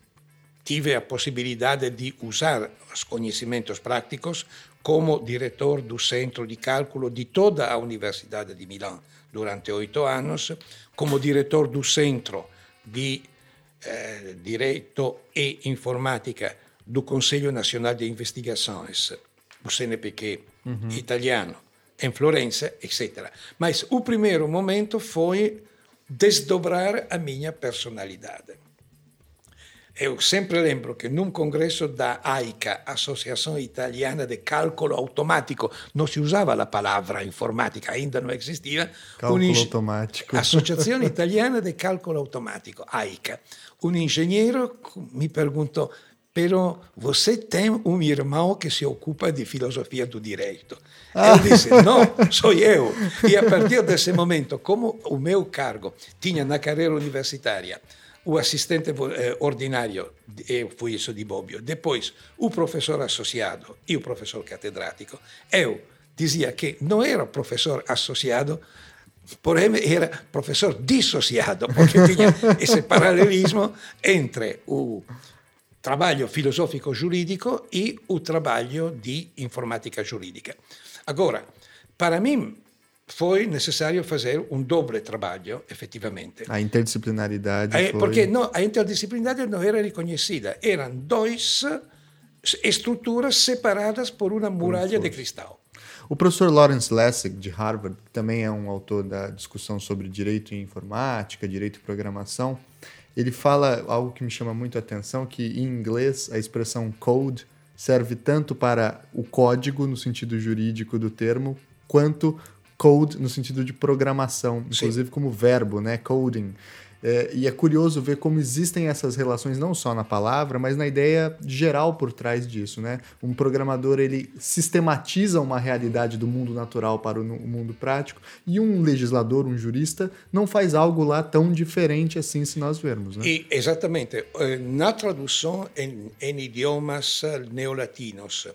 tive a possibilidade de usar os conhecimentos práticos como diretor do Centro de Cálculo de toda a Universidade de Milão durante oito anos, como diretor do Centro de eh, Direito e Informática do Conselho Nacional de Investigações, o CNPq uhum. italiano, em Florença, etc. Mas o primeiro momento foi desdobrar a minha personalidade. Eu sempre lembro que num congresso da AICA, Associação Italiana de Cálculo Automático, não se usava a palavra informática, ainda não existia. Cálculo um automático. Associação Italiana de Cálculo Automático, AICA. Um engenheiro me perguntou, pero você tem um irmão que se ocupa de filosofia do direito. Ah. Eu disse, não, sou eu. E a partir desse momento, como o meu cargo tinha na carreira universitária o assistente eh, ordinário, eu fui isso de Bobbio, depois o professor associado e o professor catedrático. Eu dizia que não era professor associado, porém era professor dissociado, porque tinha esse paralelismo entre o trabalho filosófico jurídico e o trabalho de informática jurídica. Agora, para mim, foi necessário fazer um doble trabalho, efetivamente. A interdisciplinaridade. É, foi... Porque não, a interdisciplinaridade não era reconhecida. Eram duas estruturas separadas por uma muralha de cristal. O professor Lawrence Lessig, de Harvard, que também é um autor da discussão sobre direito e informática, direito e programação, ele fala algo que me chama muito a atenção, que em inglês a expressão code serve tanto para o código no sentido jurídico do termo, quanto code no sentido de programação, inclusive Sim. como verbo, né? Coding. É, e é curioso ver como existem essas relações não só na palavra, mas na ideia geral por trás disso, né? Um programador ele sistematiza uma realidade do mundo natural para o mundo prático e um legislador, um jurista, não faz algo lá tão diferente assim se nós vermos, né? E, exatamente. Eh, na tradução em, em idiomas neolatinos,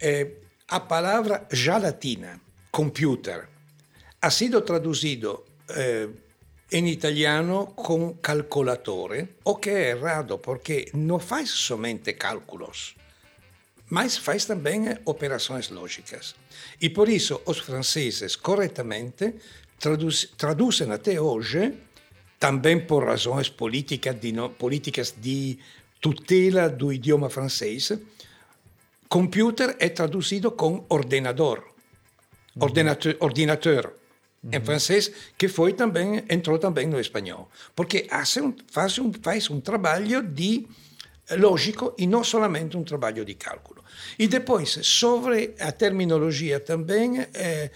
eh, a palavra já latina, computer, ha sido traduzido eh, en italiano con calcolatore, o que é errado, porque não faz somente cálculos, mas faz também operações lógicas. E por isso os franceses, corretamente, traduz, traduzem até hoje, também por razões políticas de, políticas de tutela do idioma francês, computer é traduzido com ordenador, ordinateur, ordinateur uhum. em francês, que foi também entrou também no espanhol, porque um, faz, um, faz um trabalho de eh, lógico e não somente um trabalho de cálculo. E depois, sobre a terminologia também, eh,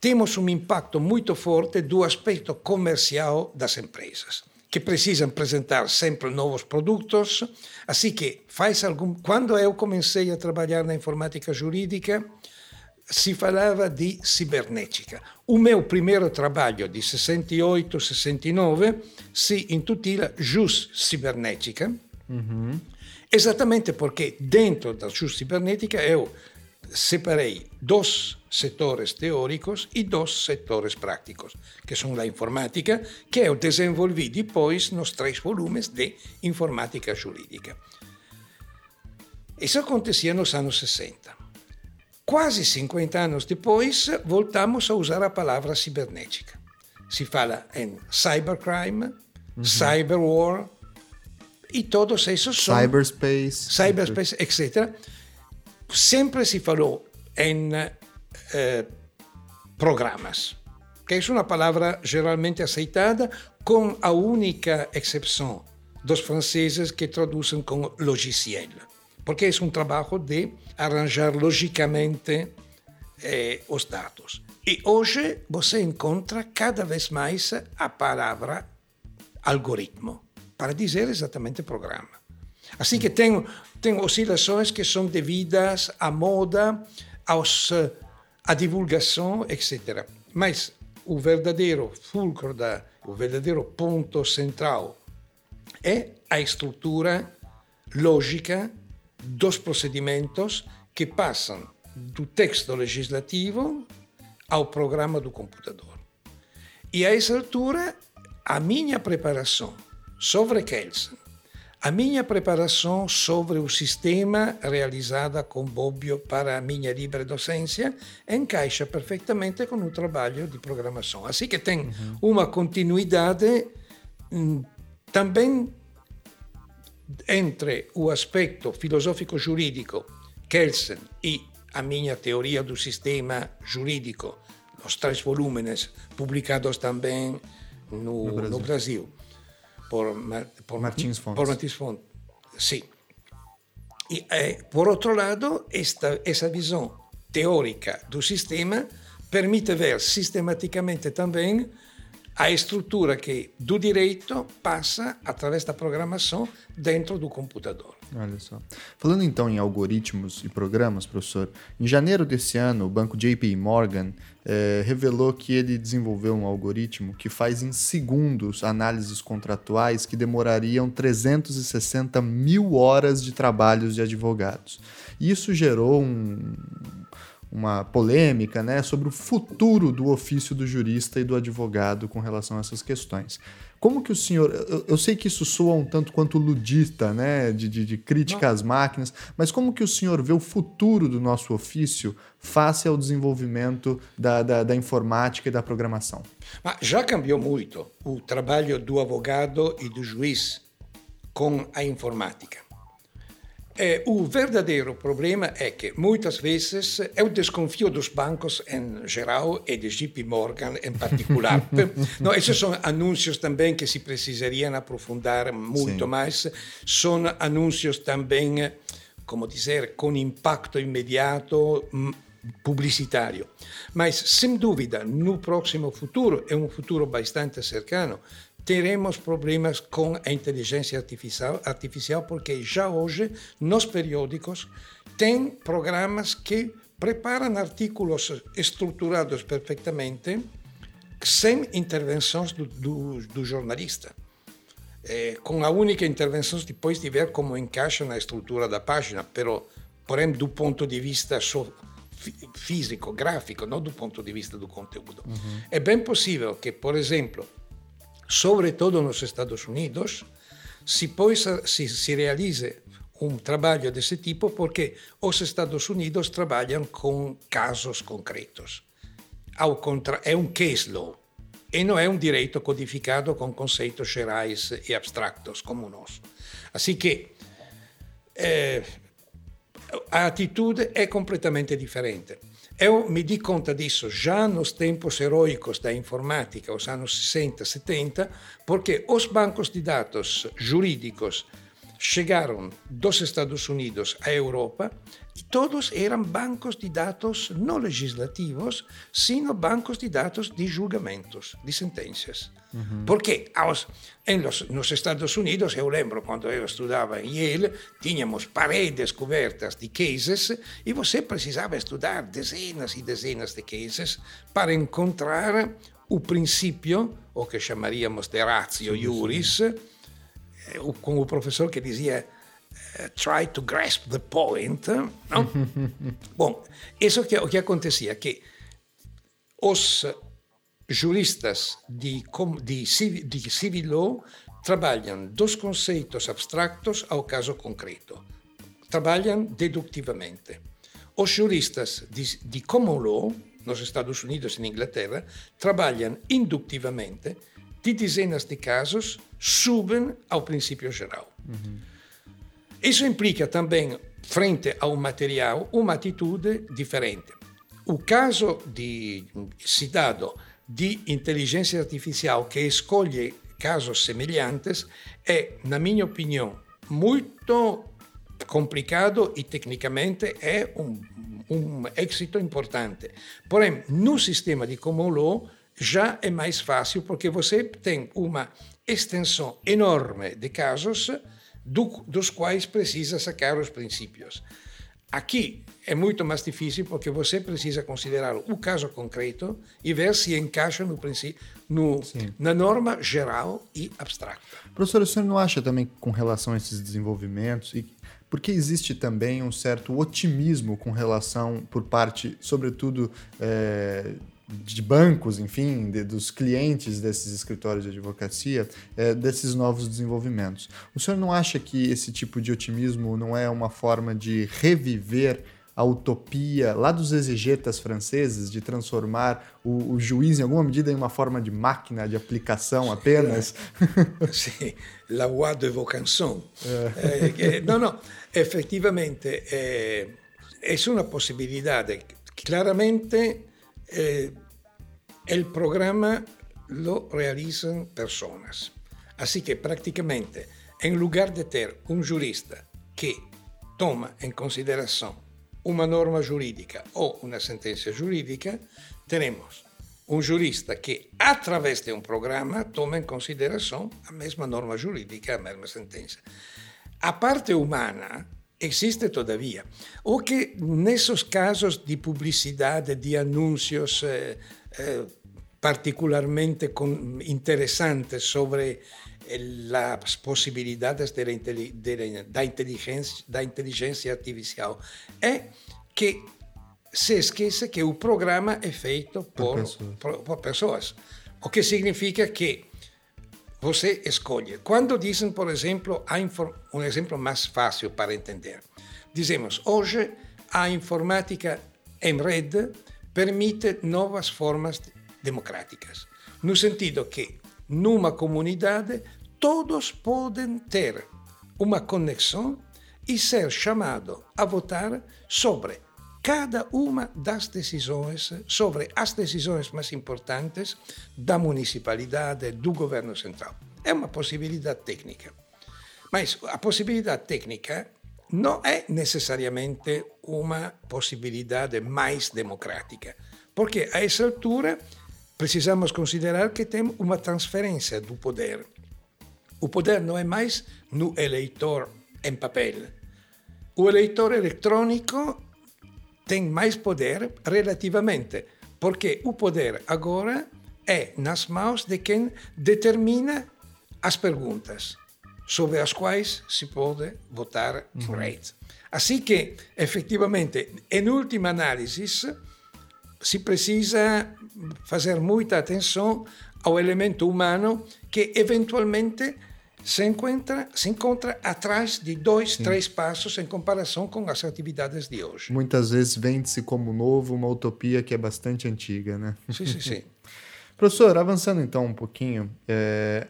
temos um impacto muito forte do aspecto comercial das empresas que precisam apresentar sempre novos produtos. Assim que faz algum. Quando eu comecei a trabalhar na informática jurídica, si falava di cibernetica. O meu primeiro trabalho di 68-69 si intitula Jus Cibernética, uhum. exatamente porque dentro da Jus Cibernética eu separei dois setores teóricos e dois setores práticos, que são a informática, que eu desenvolvi depois nos três volumes de informática jurídica. Isso acontecia nos anos 60. Quase 50 anos depois, voltamos a usar a palavra cibernética. Se fala em cybercrime, uhum. cyberwar e todos esses são... Cyberspace. Cyberspace, etc. Sempre se falou em eh, programas, que é uma palavra geralmente aceitada, com a única exceção dos franceses que traduzem com logiciel porque é um trabalho de arranjar logicamente eh, os dados. E hoje você encontra cada vez mais a palavra algoritmo para dizer exatamente programa. Assim que tem, tem oscilações que são devidas à moda, aos, à divulgação, etc. Mas o verdadeiro fulcro, da, o verdadeiro ponto central é a estrutura lógica dos procedimentos que passam do texto legislativo ao programa do computador. E a essa altura, a minha preparação sobre Kelsen, a minha preparação sobre o sistema realizada com Bobbio para a minha livre docência encaixa perfeitamente com o trabalho de programação. Assim que tem uma continuidade hum, também entre o aspecto filosófico-jurídico, Kelsen, e a minha teoria do sistema jurídico, os três volumes publicados também no, no, Brasil. no Brasil, por, por Martins Fontes. Por Martins Fontes, sim. E, eh, por outro lado, esta, essa visão teórica do sistema permite ver sistematicamente também a estrutura que do direito passa através da programação dentro do computador. Olha só. Falando então em algoritmos e programas, professor, em janeiro desse ano, o banco JP Morgan eh, revelou que ele desenvolveu um algoritmo que faz em segundos análises contratuais que demorariam 360 mil horas de trabalhos de advogados. Isso gerou um, uma polêmica né, sobre o futuro do ofício do jurista e do advogado com relação a essas questões. Como que o senhor. Eu, eu sei que isso soa um tanto quanto ludista, né? De, de, de crítica Não. às máquinas, mas como que o senhor vê o futuro do nosso ofício face ao desenvolvimento da, da, da informática e da programação? Mas já cambiou muito o trabalho do advogado e do juiz com a informática. É, o verdadeiro problema é que muitas vezes eu desconfio dos bancos em geral e de JP Morgan em particular. Não, esses são anúncios também que se precisariam aprofundar muito Sim. mais. São anúncios também, como dizer, com impacto imediato publicitário. Mas, sem dúvida, no próximo futuro, é um futuro bastante cercano, teremos problemas com a inteligência artificial, artificial porque já hoje nos periódicos tem programas que preparam artículos estruturados perfeitamente sem intervenções do, do, do jornalista. É, com a única intervenção depois de ver como encaixa na estrutura da página, pero, porém, do ponto de vista so, físico, gráfico, não do ponto de vista do conteúdo. Uhum. É bem possível que, por exemplo, sobretudo nos Estados Unidos, se, poi, si, si realize um trabalho desse tipo porque os Estados Unidos trabalham com casos concretos. Ao contra, é um case law e não é um direito codificado com conceitos gerais e abstractos como nós. Assim que eh, a atitude é completamente diferente. Eu me di conta disso já nos tempos heróicos da informática, os anos 60, 70, porque os bancos de dados jurídicos chegaram dos Estados Unidos à Europa todos eram bancos de dados não legislativos, sino bancos de dados de julgamentos, de sentenças. Uhum. Porque aos, los, nos Estados Unidos, eu lembro quando eu estudava em Yale, tínhamos paredes cobertas de cases e você precisava estudar dezenas e dezenas de cases para encontrar o princípio, o que chamaríamos de ratio iuris, eh, com o professor que dizia try to grasp the point. Não? Bom, isso que, o que acontecia que os juristas de, de, de civil law trabalham dos conceitos abstractos ao caso concreto. Trabalham dedutivamente. Os juristas de, de common law, nos Estados Unidos e na Inglaterra, trabalham indutivamente, de dezenas de casos, subem ao princípio geral. Uhum. Isso implica também, frente ao material, uma atitude diferente. O caso de citado de inteligência artificial que escolhe casos semelhantes é, na minha opinião, muito complicado e tecnicamente é um, um êxito importante. Porém, no sistema de law já é mais fácil porque você tem uma extensão enorme de casos do, dos quais precisa sacar os princípios. Aqui é muito mais difícil porque você precisa considerar o caso concreto e ver se encaixa no no, na norma geral e abstrata. Professor, o senhor não acha também com relação a esses desenvolvimentos e porque existe também um certo otimismo com relação por parte, sobretudo, é, de bancos, enfim, de, dos clientes desses escritórios de advocacia, é, desses novos desenvolvimentos. O senhor não acha que esse tipo de otimismo não é uma forma de reviver a utopia lá dos exegetas franceses de transformar o, o, juiz em alguma medida em uma forma de máquina de aplicação apenas? Sim, la voix de vocation. É. É, não, não, efetivamente é, é uma possibilidade. Claramente eh, el programa lo realizan personas. Así que prácticamente, en lugar de ter un jurista que toma en consideración una norma jurídica o una sentencia jurídica, tenemos un jurista que a través de un programa toma en consideración la misma norma jurídica, la misma sentencia. A parte humana, existe todavía. O que nesses casos de publicidade, de anúncios eh, eh, particularmente con, sobre as possibilidades de, de, da, inteligência, da inteligência artificial, é que se esquece que o programa é feito por, por, pessoas. por, por pessoas. O que significa que você escolhe. Quando dizem, por exemplo, um exemplo mais fácil para entender. Dizemos, hoje a informática em rede permite novas formas democráticas, no sentido que numa comunidade todos podem ter uma conexão e ser chamado a votar sobre cada uma das decisões, sobre as decisões mais importantes da municipalidade, do governo central. É uma possibilidade técnica. Mas a possibilidade técnica não é necessariamente uma possibilidade mais democrática, porque a essa altura precisamos considerar que tem uma transferência do poder. O poder não é mais no eleitor em papel. O eleitor eletrônico tem mais poder relativamente, porque o poder agora é nas mãos de quem determina as perguntas sobre as quais se pode votar uhum. rede. Assim que, efetivamente, em última análise, se precisa fazer muita atenção ao elemento humano que eventualmente se encontra, se encontra atrás de dois, Sim. três passos em comparação com as atividades de hoje. Muitas vezes vende-se como novo uma utopia que é bastante antiga, né? Sim, sim, sim. Professor, avançando então um pouquinho, é,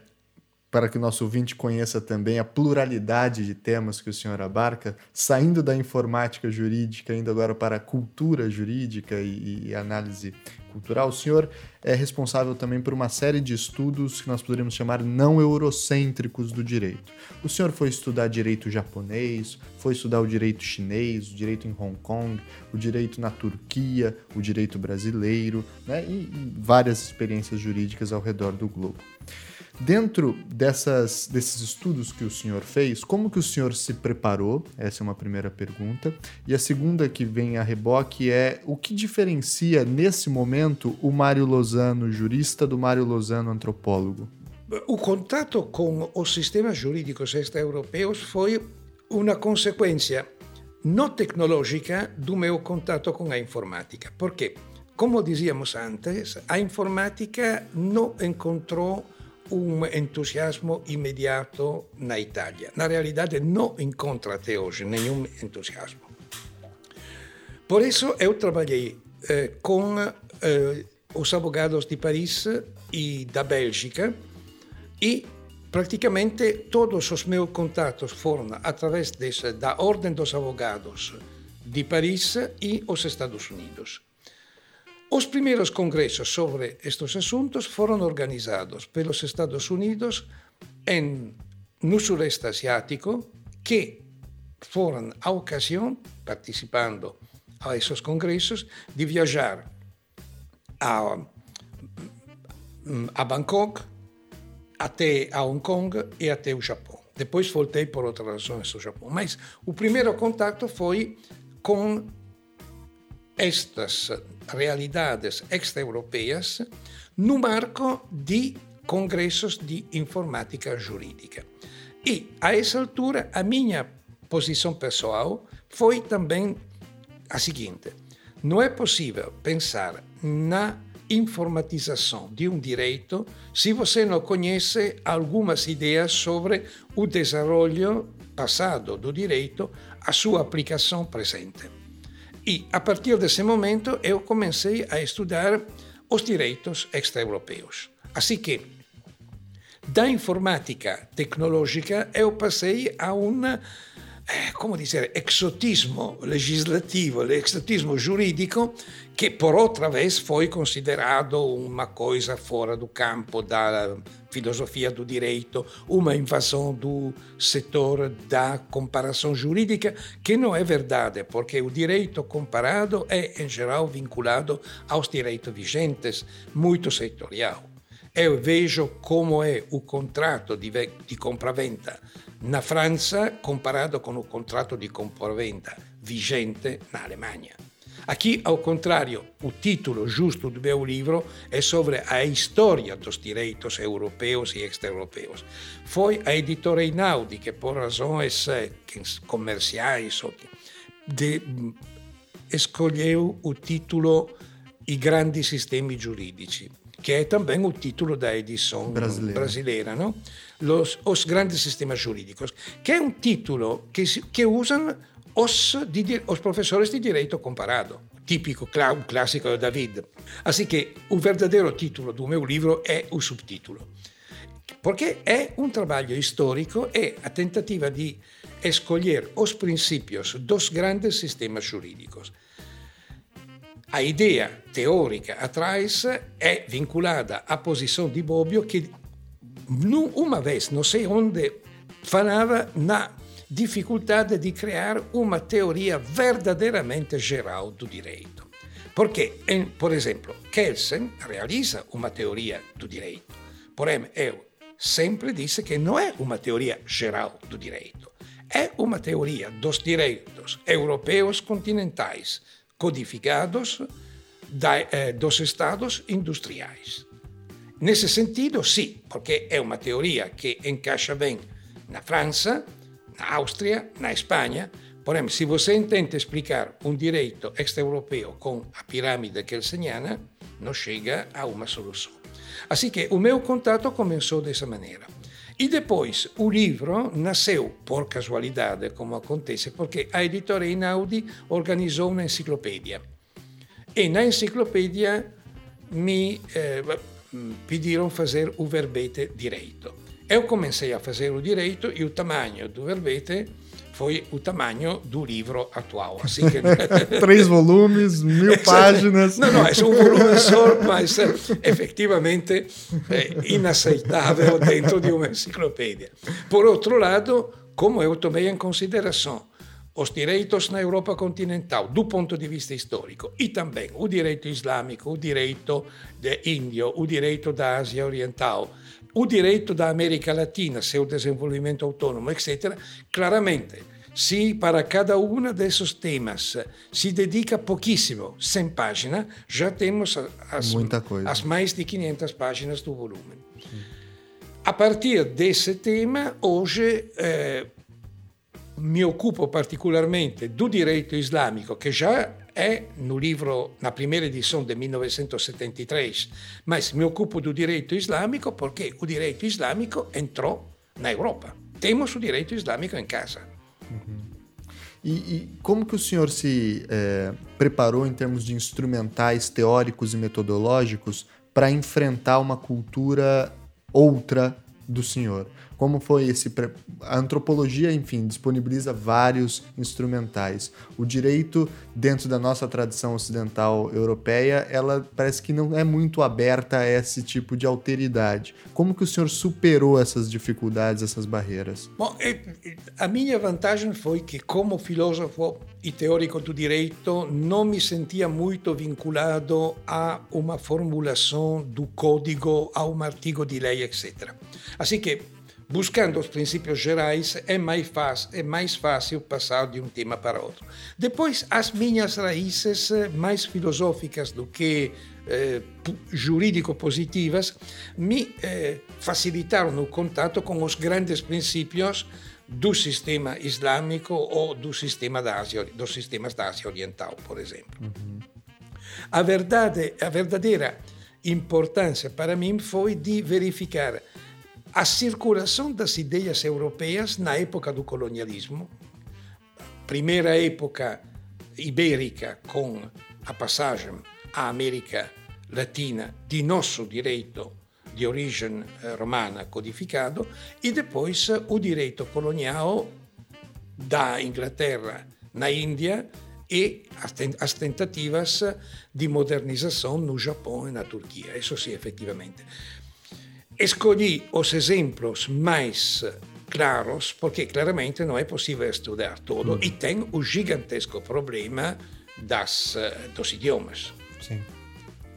para que o nosso ouvinte conheça também a pluralidade de temas que o senhor abarca, saindo da informática jurídica, indo agora para a cultura jurídica e, e, análise cultural, o senhor é responsável também por uma série de estudos que nós poderíamos chamar não eurocêntricos do direito. O senhor foi estudar direito japonês, foi estudar o direito chinês, o direito em Hong Kong, o direito na Turquia, o direito brasileiro, né, e, e várias experiências jurídicas ao redor do globo. Dentro dessas, desses estudos que o senhor fez, como que o senhor se preparou? Essa é uma primeira pergunta. E a segunda que vem a reboque é o que diferencia, nesse momento, o Mário Lozano jurista do Mário Lozano antropólogo? O contato com os sistemas jurídicos extra-europeus foi uma consequência não tecnológica do meu contato com a informática. Porque, como dizíamos antes, a informática não encontrou um entusiasmo imediato na Itália. Na realidade, não encontra até hoje nenhum entusiasmo. Por isso, eu trabalhei eh, com eh, os advogados de Paris e da Bélgica e praticamente todos os meus contatos foram através desse, da Ordem dos Advogados de Paris e os Estados Unidos. Os primeiros congressos sobre estes assuntos foram organizados pelos Estados Unidos em, no Sureste Asiático, que foram a ocasião, participando a esses congressos, de viajar a, a Bangkok, até a Hong Kong e até o Japão. Depois voltei por outras razões ao Japão. Mas o primeiro contato foi com estas realidades extraeuropeias no marco de congressos de informática jurídica. E, a essa altura, a minha posição pessoal foi também a seguinte: não é possível pensar na informatização de um direito se você não conhece algumas ideias sobre o desenvolvimento passado do direito, a sua aplicação presente. E a partir desse momento eu comecei a estudar os direitos extra-europeus. Assim que, da informática tecnológica, eu passei a uma eh, come dire, exotismo legislativo, l'exotismo giuridico che per outra foi considerato uma coisa fora do campo da filosofia do direito, uma invasão do setor da comparação jurídica, que não é verdade, porque o direito comparado é, em geral, vinculado aos direitos vigentes, muito setorial. Eu vejo como é o contrato di, di compraventa na França comparado com o contrato de compraventa vigente na Alemanha. Aqui, ao contrário, o título justo do meu livro é sobre a história dos direitos europeus e extra-europeus. Foi a editora Inaudi que, por razões comerciais, de, escolheu o título I grandi sistemi giuridici que é também o título da edição brasileira, brasileira não? Los, os grandes sistemas jurídicos, que é um título que, que usam os, os professores de direito comparado, típico, um clássico de David. Assim que o verdadeiro título do meu livro é o subtítulo. Porque é um trabalho histórico e a tentativa de escolher os princípios dos grandes sistemas jurídicos. A ideia teórica atrás é vinculada à posição de Bobbio que uma vez, não sei onde, falava na dificuldade de criar uma teoria verdadeiramente geral do direito. Porque, por exemplo, Kelsen realiza uma teoria do direito, porém eu sempre disse que não é uma teoria geral do direito, é uma teoria dos direitos europeus continentais codificados da, eh, dos estados industriais. Nesse sentido, sim, porque é uma teoria que encaixa bem na França, na Áustria, na Espanha. Porém, se você tenta explicar um direito extra-europeu com a pirâmide kelseniana, não chega a uma solução. Assim que o meu contato começou dessa maneira. E depois o livro nasceu, por casualidade, como acontece, porque a editora Inaudi organizzò un'enciclopedia. E na enciclopedia me eh, pediram fazer o verbete direito. Eu comecei a fazer o direito e o tamanho do verbete foi o tamanho do livro atual. Assim que... Três volumes, mil páginas. Não, não, é um volume só, mas efetivamente é inaceitável dentro de uma enciclopédia. Por outro lado, como eu tomei em consideração os direitos na Europa continental do ponto de vista histórico e também o direito islâmico, o direito índio, o direito da Ásia Oriental, o direito da América Latina, seu desenvolvimento autônomo, etc., claramente, se para cada um desses temas se dedica pouquíssimo, 100 páginas, já temos as, as mais de 500 páginas do volume. A partir desse tema, hoje eh, me occupo particolarmente do direito islamico, che già è no livro, na primeira edição de 1973, mas me occupo do direito islâmico porque o direito islâmico entrou na Europa. Temos o direito islâmico em casa. Uhum. E, e, como que o senhor se é, preparou em termos de instrumentais teóricos e metodológicos para enfrentar uma cultura outra do senhor? Como foi esse. A antropologia, enfim, disponibiliza vários instrumentais. O direito, dentro da nossa tradição ocidental europeia, ela parece que não é muito aberta a esse tipo de alteridade. Como que o senhor superou essas dificuldades, essas barreiras? Bom, a minha vantagem foi que, como filósofo e teórico do direito, não me sentia muito vinculado a uma formulação do código, a um artigo de lei, etc. Assim que Buscando os princípios gerais, é mais, fácil, é mais fácil passar de um tema para outro. Depois, as minhas raízes eh, mais filosóficas do que eh, jurídico-positivas me eh, facilitaram o contato com os grandes princípios do sistema islâmico ou do sistema da Ásia, dos sistemas da Ásia Oriental, por exemplo. Uhum. A verdade, a verdadeira importância para mim foi de verificar a circulação das ideias europeias na época do colonialismo, primeira época ibérica com a passagem à América Latina de nosso direito de origem eh, romana codificado e depois o direito colonial da Inglaterra na Índia e as tentativas de modernização no Japão e na Turquia. Isso sim, efetivamente. Escolhi os exemplos mais claros, porque claramente não é possível estudar tudo, mm. e tem o gigantesco problema das, dos idiomas. Sim.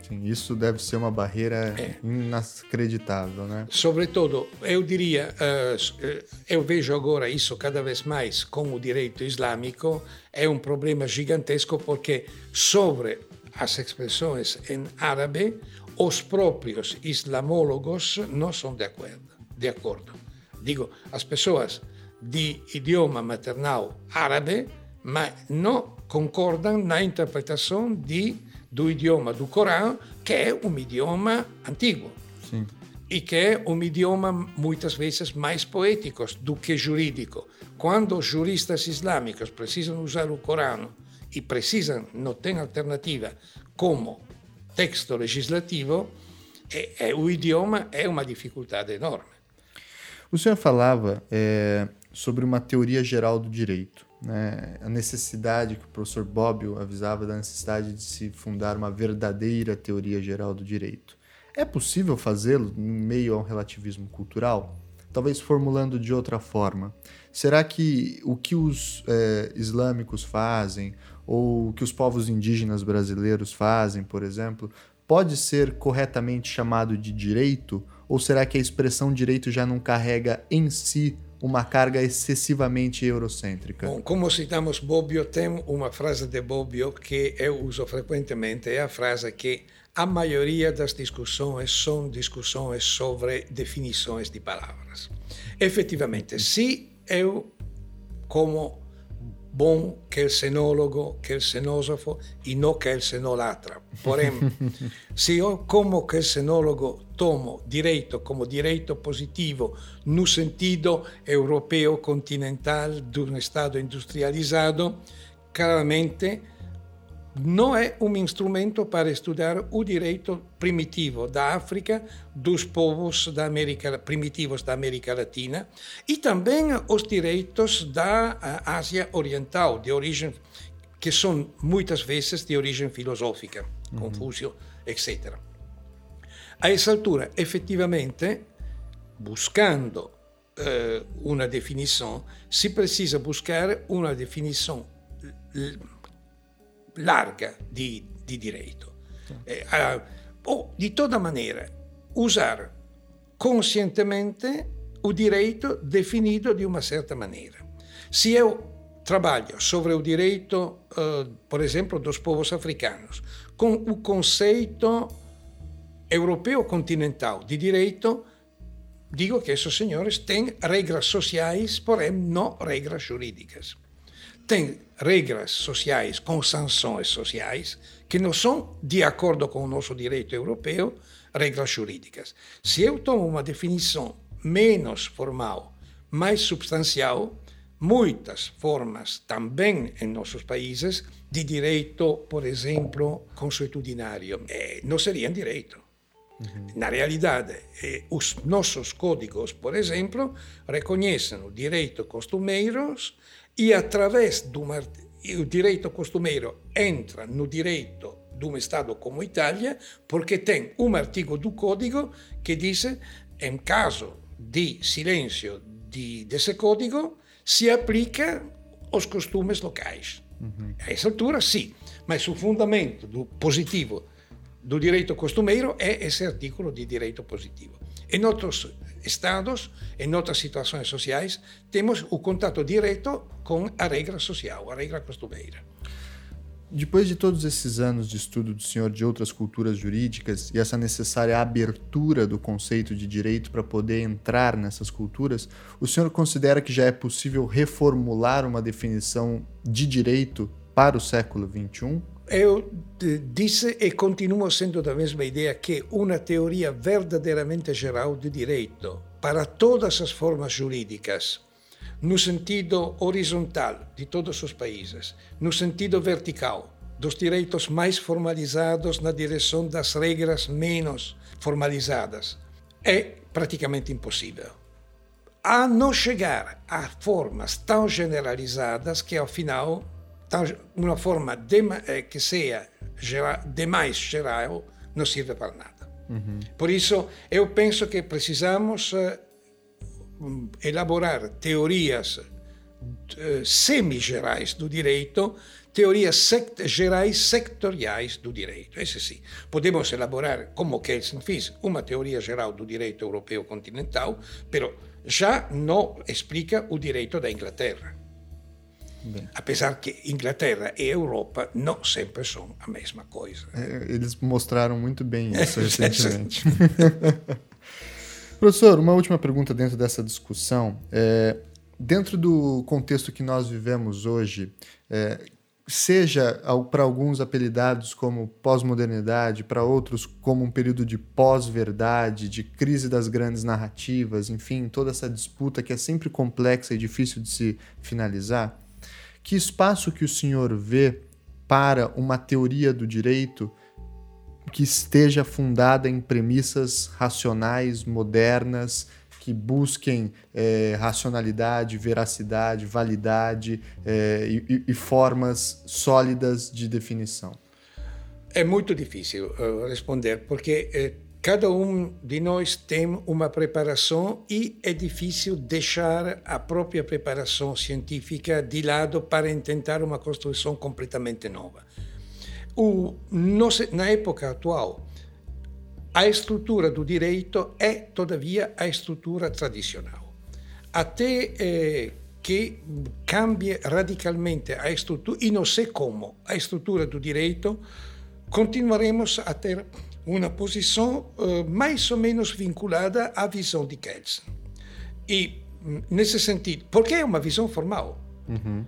Sim, isso deve ser uma barreira é. inacreditável, né? Sobretudo, eu diria, uh, eu vejo agora isso cada vez mais com o direito islâmico, é um problema gigantesco porque sobre as expressões em árabe os próprios islamólogos não são de acordo. De acordo. Digo, as pessoas de idioma maternal árabe, mas não concordam na interpretação de, do idioma do Corão, que é um idioma antigo. Sim. E que é um idioma muitas vezes mais poético do que jurídico. Quando os juristas islâmicos precisam usar o Corão e precisam, não têm alternativa, como texto legislativo, e, e, o idioma è una difficoltà enorme. O senhor falava é, sobre uma teoria geral do direito, né? a necessidade que o professor Bobbio avisava da necessidade de se fundar uma verdadeira teoria geral do direito. É possível fazê-lo em meio a um relativismo cultural? Talvez formulando de outra forma. Será que o que os é, islâmicos fazem, ou que os povos indígenas brasileiros fazem, por exemplo, pode ser corretamente chamado de direito? Ou será que a expressão direito já não carrega em si uma carga excessivamente eurocêntrica? Bom, como citamos Bobbio, tem uma frase de Bobbio que eu uso frequentemente, é a frase que a maioria das discussões são discussões sobre definições de palavras. Efetivamente, se eu, como bom kelsenólogo, kelsenósofo e não kelsenolatra. Porém, se eu como kelsenólogo tomo direito como direito positivo no sentido europeu continental de um Estado industrializado, claramente não é um instrumento para estudar o direito primitivo da África, dos povos da América, primitivos da América Latina e também os direitos da Ásia Oriental, de origem que são muitas vezes de origem filosófica, uhum. Confúcio, etc. A essa altura, efetivamente, buscando uh, uma definição, se precisa buscar uma definição larga di, di direito. Eh, uh, o, di toda maneira, usar conscientemente o direito definido di una certa maneira. Se eu trabalho sobre o direito, uh, por exemplo, dos povos africanos, com o conceito europeu continental de direito, digo que esses senhores têm regras sociais, porém não regras jurídicas. Tem regras sociais com sanções sociais que não são de acordo com o nosso direito europeu, regras jurídicas. Se eu tomo uma definição menos formal, mais substancial, muitas formas também em nossos países de direito, por exemplo, consuetudinário, eh, não seriam direito. Uhum. Na realidade, eh, os nossos códigos, por exemplo, reconhecem o direito costumeiros e através do o direito costumeiro entra no direito de um Estado como Itália, porque tem um artigo do Código que diz, em caso de silêncio de, desse código, se aplica os costumes locais. Uhum. A essa altura, sim, mas o fundamento do positivo do direito costumeiro é esse artigo de direito positivo. Em outros estados, em outras situações sociais, temos o contato direto com a regra social, a regra costumeira. Depois de todos esses anos de estudo do senhor de outras culturas jurídicas e essa necessária abertura do conceito de direito para poder entrar nessas culturas, o senhor considera que já é possível reformular uma definição de direito para o século XXI? Eu disse e continuo sendo da mesma ideia que uma teoria verdadeiramente geral de direito para todas as formas jurídicas, no sentido horizontal de todos os países, no sentido vertical dos direitos mais formalizados na direção das regras menos formalizadas, é praticamente impossível. A não chegar a formas tão generalizadas que, ao final, uma forma de, eh, que seja geral, demais geral não serve para nada. Uhum. Por isso, eu penso que precisamos uh, elaborar teorias uh, semi-gerais do direito, teorias sect gerais sectoriais do direito. Esse sim. Podemos elaborar, como Kelsen fez, uma teoria geral do direito europeu continental, mas já não explica o direito da Inglaterra. Bem. Apesar que Inglaterra e Europa não sempre são a mesma coisa. É, eles mostraram muito bem isso recentemente. Professor, uma última pergunta dentro dessa discussão. É, dentro do contexto que nós vivemos hoje, é, seja para alguns apelidados como pós-modernidade, para outros como um período de pós-verdade, de crise das grandes narrativas, enfim, toda essa disputa que é sempre complexa e difícil de se finalizar, que espaço que o senhor vê para uma teoria do direito que esteja fundada em premissas racionais, modernas, que busquem é, racionalidade, veracidade, validade é, e, e, formas sólidas de definição? É muito difícil uh, responder, porque cada um de nós tem uma preparação e é difícil deixar a própria preparação científica de lado para tentar uma construção completamente nova. O, na época atual, a estrutura do direito é, todavia, a estrutura tradicional. Até eh, que cambie radicalmente a estrutura, e não sei como, a estrutura do direito, continuaremos a ter uma posição uh, mais ou menos vinculada à visão de Kelsen. E, nesse sentido, porque é uma visão formal. Uhum.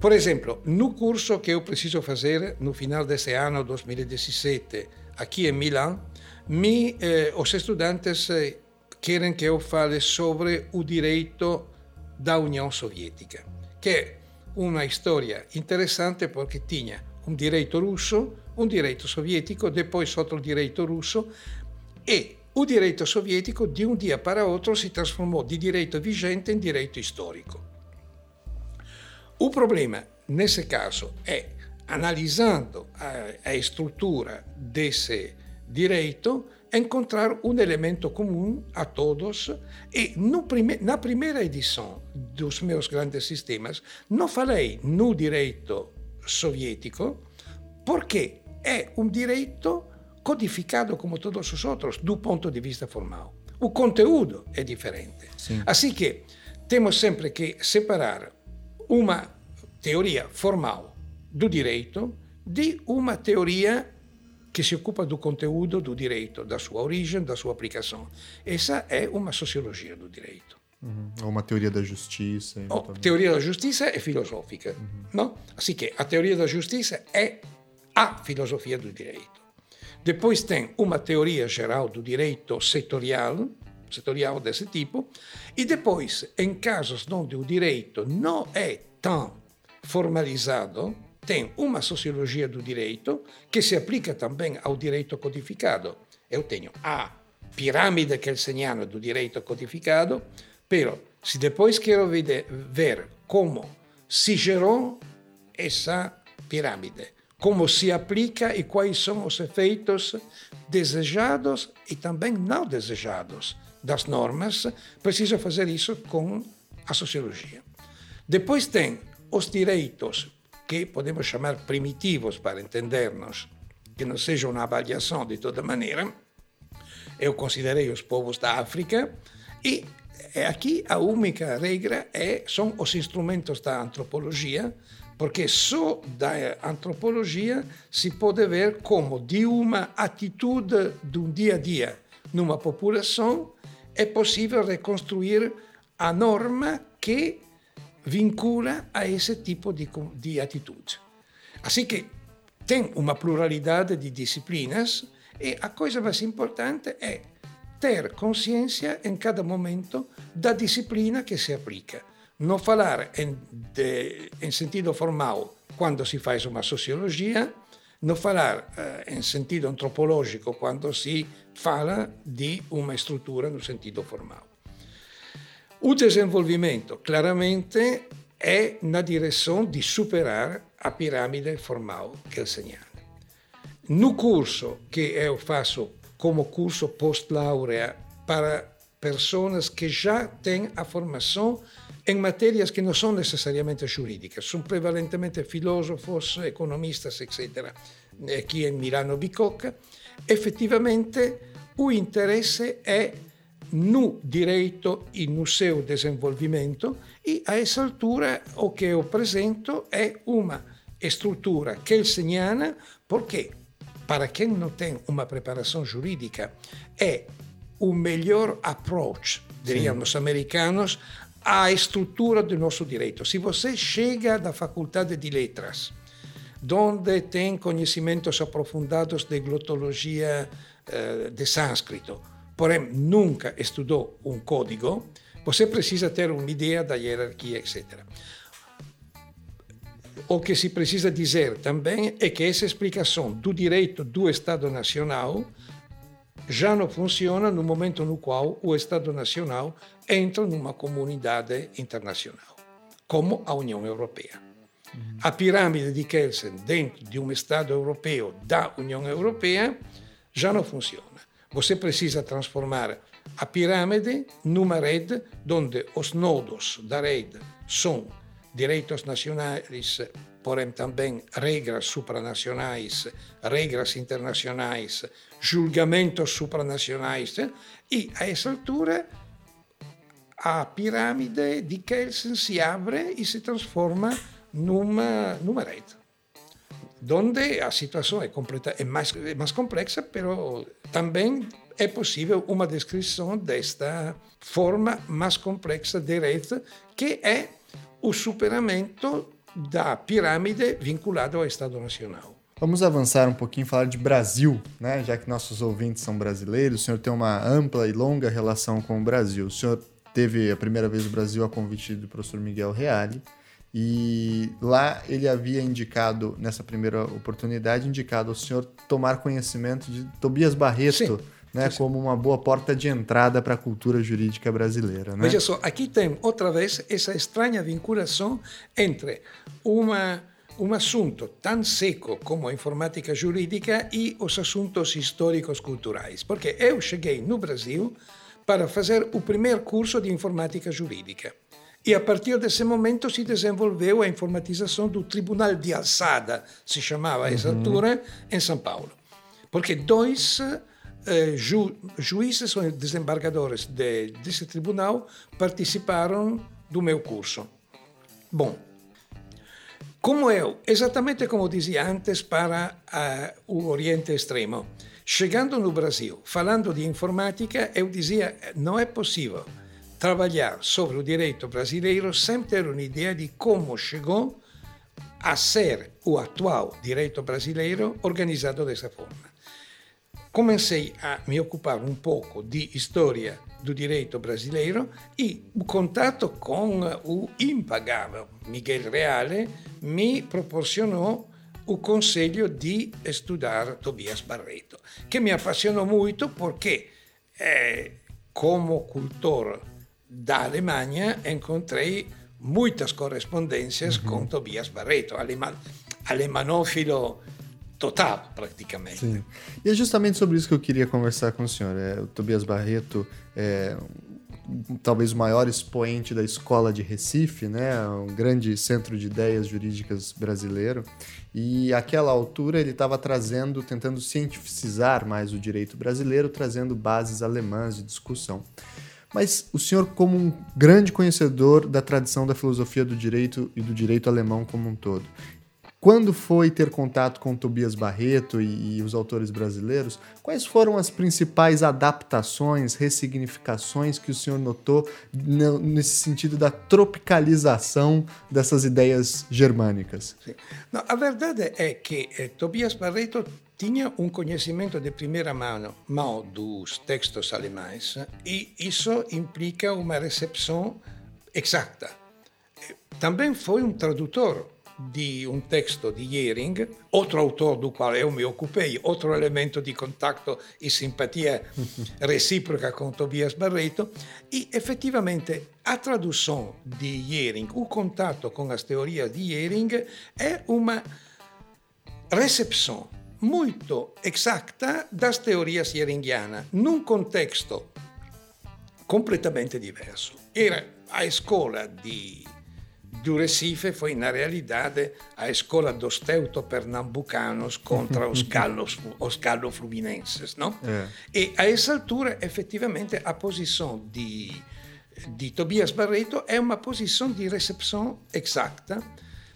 Por exemplo, no curso que eu preciso fazer no final desse ano, 2017, aqui em Milão, me, eh, os estudantes eh, querem que eu fale sobre o direito da União Soviética, que é uma história interessante porque tinha um direito russo um direito sovietico, depois outro direito russo e o direito sovietico de um dia para outro se transformou de direito vigente em direito histórico. O problema, nesse caso, é, analisando a, a estrutura desse direito, encontrar um elemento comum a todos e prime, na primeira edição dos meus grandes sistemas não falei no direito soviético porque é um direito codificado como todos os outros, do ponto de vista formal. O conteúdo é diferente. Sim. Assim que temos sempre que separar uma teoria formal do direito de uma teoria que se ocupa do conteúdo do direito, da sua origem, da sua aplicação. Essa é uma sociologia do direito. Uhum. Ou uma teoria da justiça. A teoria da justiça é filosófica. Uhum. Não? Assim que a teoria da justiça é a filosofia do direito. Depois tem uma teoria geral do direito setorial, setorial desse tipo, e depois, em casos onde o direito não é tão formalizado, tem uma sociologia do direito que se aplica também ao direito codificado. Eu tenho a pirâmide kelseniana do direito codificado, però se depois quero ver como se gerou essa pirâmide, como se aplica e quais são os efeitos desejados e também não desejados das normas, preciso fazer isso com a sociologia. Depois tem os direitos, que podemos chamar primitivos para entendermos, que não seja uma avaliação de toda maneira. Eu considerei os povos da África e aqui a única regra é, são os instrumentos da antropologia porque só da antropologia se pode ver como de uma atitude de um dia a dia numa população é possível reconstruir a norma que vincula a esse tipo de, de atitude. Assim que tem uma pluralidade de disciplinas e a coisa mais importante é ter consciência em cada momento da disciplina que se aplica não falar em, de, em sentido formal quando se faz uma sociologia, não falar uh, em sentido antropológico quando se fala de uma estrutura no sentido formal. O desenvolvimento, claramente, é na direção de superar a pirâmide formal kelseniana. No curso que eu faço como curso pós-laurea para pessoas que já têm a formação em matérias que não são necessariamente jurídicas, são prevalentemente filósofos, economistas, etc. Aqui em Milano Bicocca, efetivamente o interesse é no direito e no seu desenvolvimento e a essa altura o que eu apresento é uma estrutura kelseniana porque para quem não tem uma preparação jurídica é o melhor approach, diriam os americanos, à estrutura do nosso direito. Se você chega da Faculdade de Letras, onde tem conhecimentos aprofundados de glotologia uh, de sânscrito, porém nunca estudou um código, você precisa ter uma ideia da hierarquia, etc. O que se precisa dizer também é que essa explicação do direito do Estado Nacional já não funciona no momento no qual o Estado Nacional entra numa comunidade internacional, como a União Europeia. A pirâmide de Kelsen dentro de um Estado europeu da União Europeia já não funciona. Você precisa transformar a pirâmide numa rede onde os nodos da rede são direitos nacionais, porém também regras supranacionais, regras internacionais, julgamentos supranacionais, e a essa altura a pirâmide de Kelsen se abre e se transforma numa, numa rede donde a situação é, completa, é, mais, é mais complexa, mas também é possível uma descrição desta forma mais complexa de rede, que é o superamento da pirâmide vinculada ao Estado Nacional. Vamos avançar um pouquinho e falar de Brasil, né? já que nossos ouvintes são brasileiros, o senhor tem uma ampla e longa relação com o Brasil. O senhor teve a primeira vez no Brasil a convite do professor Miguel Reale, e lá ele havia indicado, nessa primeira oportunidade, indicado ao senhor tomar conhecimento de Tobias Barreto, sim, né, sim. como uma boa porta de entrada para a cultura jurídica brasileira. Né? Veja só, aqui tem outra vez essa estranha vinculação entre uma um assunto tão seco como a informática jurídica e os assuntos históricos culturais. Porque eu cheguei no Brasil para fazer o primeiro curso de informática jurídica. E a partir desse momento se desenvolveu a informatização do Tribunal de Alçada, se chamava essa uhum. altura, em São Paulo. Porque dois eh, ju juízes ou desembargadores de, desse tribunal participaram do meu curso. Bom, como eu, exatamente como dizia antes para uh, o Oriente Extremo, chegando no Brasil, falando de informática, eu dizia, não é possível trabalhar sobre o direito brasileiro sem ter uma ideia de como chegou a ser o atual direito brasileiro organizado dessa forma. Comecei a me ocupar um pouco de história do direito brasileiro e o contato com o impagável Miguel Reale me proporcionou o conselho de estudar Tobias Barreto, que me apaixonou muito porque, eh, como cultor da Alemanha encontrei muitas correspondências uhum. com Tobias Barreto, alemã, alemanófilo total, praticamente. Sim. E é justamente sobre isso que eu queria conversar com o senhor. É, o Tobias Barreto é talvez o maior expoente da escola de Recife, né, um grande centro de ideias jurídicas brasileiro. E àquela altura ele estava trazendo, tentando cientificizar mais o direito brasileiro, trazendo bases alemãs de discussão. Mas o senhor, como um grande conhecedor da tradição da filosofia do direito e do direito alemão como um todo, quando foi ter contato com Tobias Barreto e, e, os autores brasileiros, quais foram as principais adaptações, ressignificações que o senhor notou nesse sentido da tropicalização dessas ideias germânicas? Não, a verdade é que eh, Tobias Barreto tinha um conhecimento de primeira mão, mão dos textos alemães e isso implica uma recepção exata. Também foi um tradutor de um texto de Jering, outro autor do qual eu me ocupei, outro elemento de contato e simpatia recíproca com Tobias Barreto, e effettivamente a tradução de Jering, o contato com as teorias de Jering, é uma recepção muito exata das teorias jeringianas, num contexto completamente diverso. Era a escola de, do Recife foi, na realidade, a escola dos teuto-pernambucanos contra os galos, os galo-fluminenses, não? É. E a essa altura, efetivamente, a posição de, de Tobias Barreto é uma posição de recepção exata,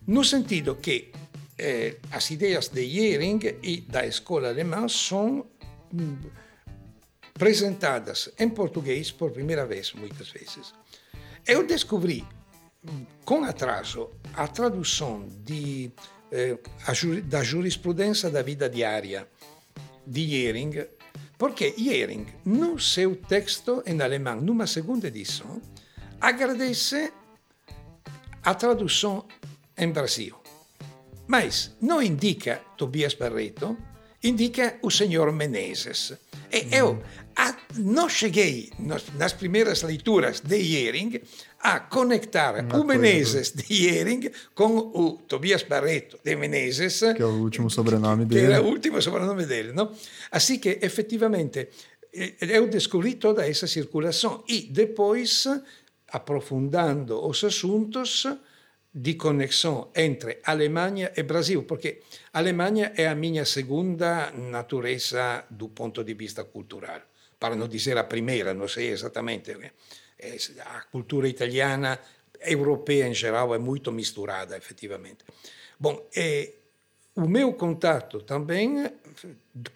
no sentido que eh, as ideias de Jering e da escola alemã são hum, apresentadas em português por primeira vez, muitas vezes. Eu descobri, hum, com atraso, a tradução de, eh, a, da jurisprudência da vida diária de Jering, porque Jering, no seu texto em alemão, numa segunda edição, agradece a tradução em Brasil. Mas não indica Tobias Barreto indica o senhor Menezes. E eu a, não cheguei nas, nas primeiras leituras de Hering a conectar o Menezes de Hering com o Tobias Barreto de Menezes. Que é o último sobrenome que, dele. Que era o último sobrenome dele. Não? Assim que, efetivamente, eu descobri toda essa circulação e depois, aprofundando os assuntos, di connessione entre Alemania e Brasil, perché Alemania è a mia seconda natureza do ponto di vista culturale, para non dire la prima, non sei esattamente, eh, a cultura italiana, europea in generale è molto misturata effettivamente. Bom, e o meu contatto também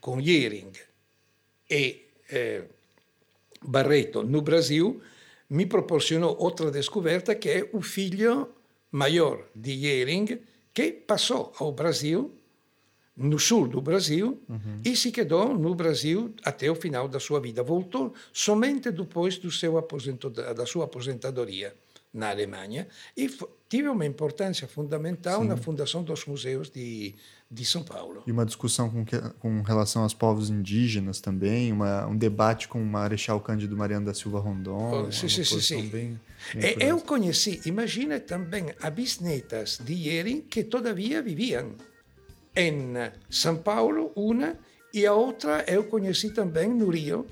com Jering e eh, Barreto no Brasil mi proporcionò outra descoberta che è o figlio maior de Yering, que passou ao Brasil, no sul do Brasil, uhum. e se quedou no Brasil até o final da sua vida. Voltou somente depois do seu aposento, da sua aposentadoria na Alemanha e tive uma importância fundamental Sim. na fundação dos museus de, de São Paulo. E uma discussão com, que, com relação aos povos indígenas também, uma, um debate com o Marechal Cândido Mariano da Silva Rondon. Oh, sim, sim, sim. Bem, bem e, eu conheci, imagina também, a bisnetas de Ieri que todavia viviam em São Paulo, uma, e a outra eu conheci também no Rio,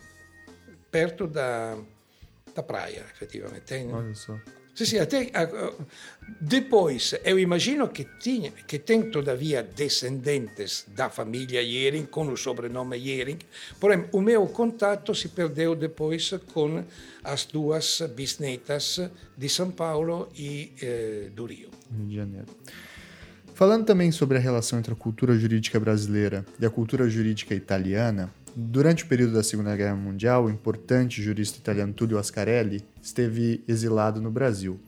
perto da, da praia, effettivamente. Olha só. Sì, te, uh, depois, eu imagino que, tinha, que tem todavia descendentes da família Yering com o sobrenome Yering, porém o meu contato se perdeu depois com as duas bisnetas de São Paulo e eh, do Rio. Rio de Janeiro. Falando também sobre a relação entre a cultura jurídica brasileira e a cultura jurídica italiana, Durante o período da Segunda Guerra Mundial, o importante jurista italiano Tullio Ascarelli esteve exilado no Brasil.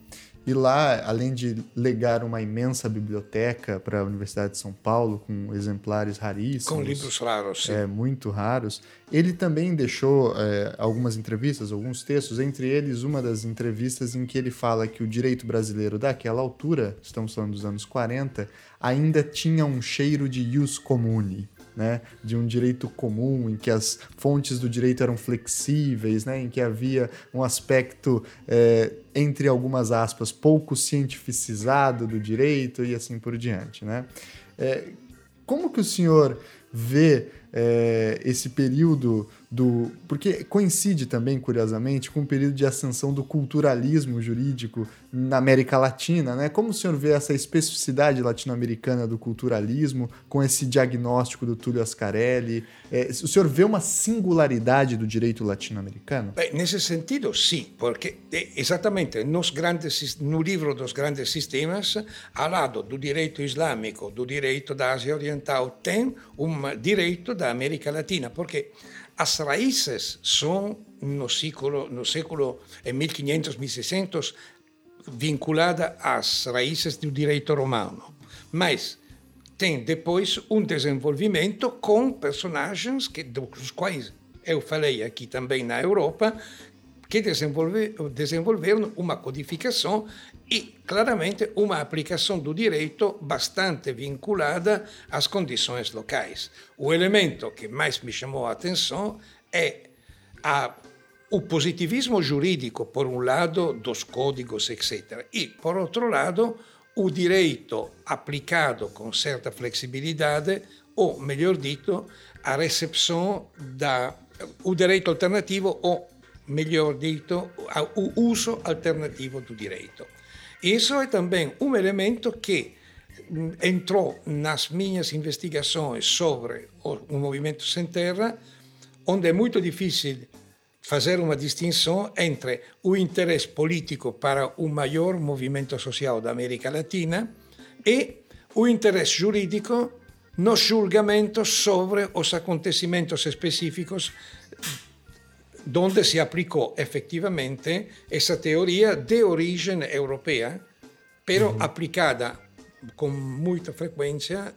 E lá, além de legar uma imensa biblioteca para a Universidade de São Paulo, com exemplares raríssimos. Com livros raros, sim. É, muito raros. Ele também deixou é, algumas entrevistas, alguns textos, entre eles uma das entrevistas em que ele fala que o direito brasileiro daquela altura, estamos falando dos anos 40, ainda tinha um cheiro de ius comune né, de um direito comum, em que as fontes do direito eram flexíveis, né, em que havia um aspecto, é, entre algumas aspas, pouco cientificizado do direito e assim por diante. Né? É, como que o senhor vê é, esse período do. Porque coincide também, curiosamente, com o período de ascensão do culturalismo jurídico na América Latina, né? Como o senhor vê essa especificidade latino-americana do culturalismo, com esse diagnóstico do Túlio Ascarelli? É, o senhor vê uma singularidade do direito latino-americano? Nesse sentido, sim, porque exatamente nos grandes, no livro dos grandes sistemas, ao lado do direito islâmico, do direito da Ásia Oriental, tem um direito da América Latina, porque as raízes são no século, no século 1500, 1600 vinculada às raízes do direito romano, mas tem depois um desenvolvimento com personagens que, dos quais eu falei aqui também na Europa, que desenvolve, desenvolveram uma codificação e, claramente, uma aplicação do direito bastante vinculada às condições locais. O elemento que mais me chamou a atenção é a, o positivismo jurídico, por um lado, dos códigos, etc., e, por outro lado, o direito aplicado com certa flexibilidade, ou, melhor dito, a recepção da o direito alternativo ou, melhor dito, o uso alternativo do direito. Isso é também um elemento hum, entrou nas minhas investigações sobre o movimento sem terra, onde é muito difícil fazer uma distinção entre o interesse político para o maior movimento social da América Latina e o interesse jurídico no julgamento sobre os acontecimentos específicos donde se aplicó efectivamente esa teoría de origen europea, pero aplicada con muita frequência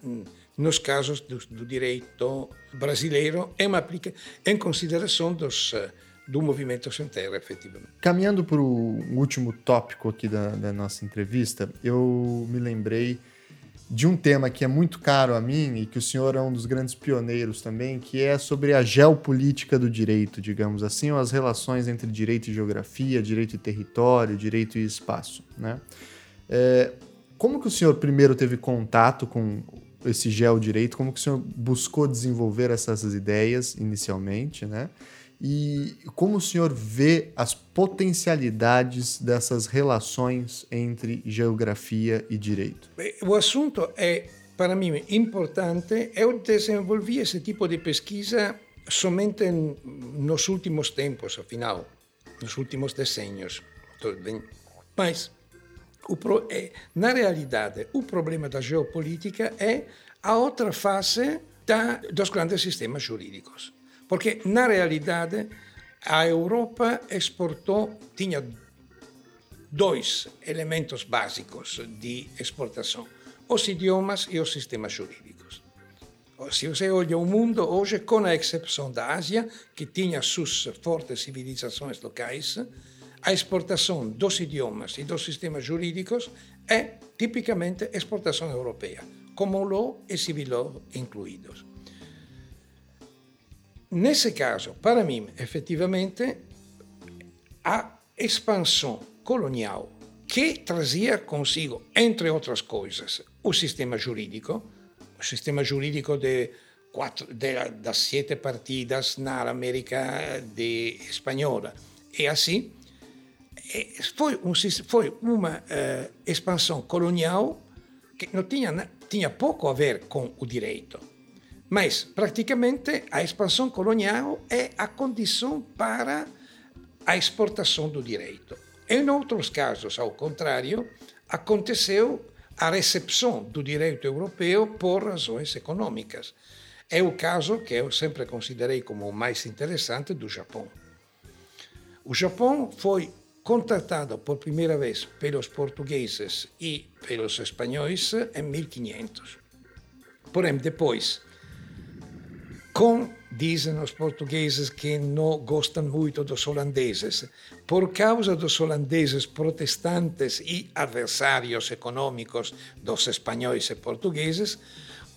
nos casos do, do direito brasileiro em, aplica, em consideração dos, eh, do movimento sem terra, efetivamente. Caminhando para o último tópico aqui da, da nossa entrevista, eu me lembrei de um tema que é muito caro a mim e que o senhor é um dos grandes pioneiros também, que é sobre a geopolítica do direito, digamos assim, ou as relações entre direito e geografia, direito e território, direito e espaço. Né? É, como que o senhor primeiro teve contato com esse geodireito? Como que o senhor buscou desenvolver essas ideias inicialmente, né? E como o senhor vê as potencialidades dessas relações entre geografia e direito? O assunto é, para mim, importante. Eu desenvolvi esse tipo de pesquisa somente nos últimos tempos, afinal, nos últimos decênios. Mas, é, na realidade, o problema da geopolítica é a outra face da, dos grandes sistemas jurídicos. Porque, na realidade, a Europa exportou, tinha dois elementos básicos de exportação: os idiomas e os sistemas jurídicos. Se você olha o mundo hoje, com a exceção da Ásia, que tinha suas fortes civilizações locais, a exportação dos idiomas e dos sistemas jurídicos é tipicamente exportação europeia, como law e civil law incluídos. Nesse caso, para mim, efetivamente, a expansão colonial que trazia consigo, entre outras coisas, o sistema jurídico, o sistema jurídico de quatro, de, das sete partidas na América de espanhola. E assim, foi, um, foi uma uh, expansão colonial que não tinha, tinha pouco a ver com o direito mas, praticamente, a expansão colonial é a condição para a exportação do direito. Em outros casos, ao contrário, aconteceu a recepção do direito europeu por razões econômicas. É o caso que eu sempre considerei como o mais interessante do Japão. O Japão foi contratado por primeira vez pelos portugueses e pelos espanhóis em 1500. Porém, depois com, dizem os portugueses que não gostam muito dos holandeses, por causa dos holandeses protestantes e adversários econômicos dos espanhóis e portugueses,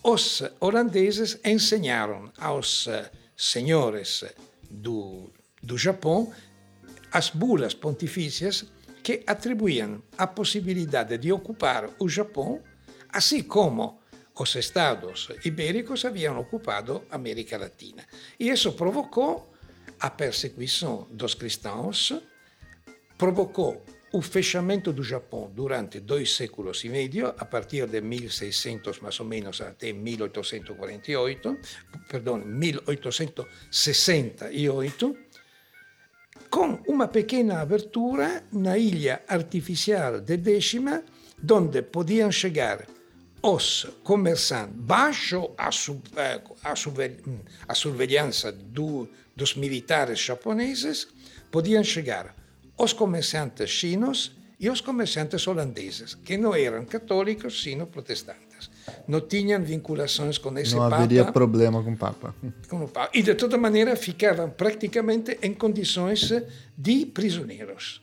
os holandeses ensinaram aos eh, senhores do, do Japão as bulas pontifícias que atribuíam a possibilidade de ocupar o Japão, assim como os estados ibéricos habían ocupado América Latina. E isso provocou a perseguição dos cristãos, provocou o fechamento do Japão durante dois séculos e meio, a partir de 1600 mais ou menos até 1848, perdão, 1868, com uma pequena abertura na ilha artificial de Décima, onde podiam chegar os comerciantes, baixo a, sub, eh, a, a surveillância do, dos militares japoneses, podiam chegar os comerciantes chinos e os comerciantes holandeses, que não eram católicos, sino protestantes. Não tinham vinculações com esse Papa. Não haveria problema com o Papa. Com o Papa. E, de toda maneira, ficavam praticamente em condições de prisioneiros.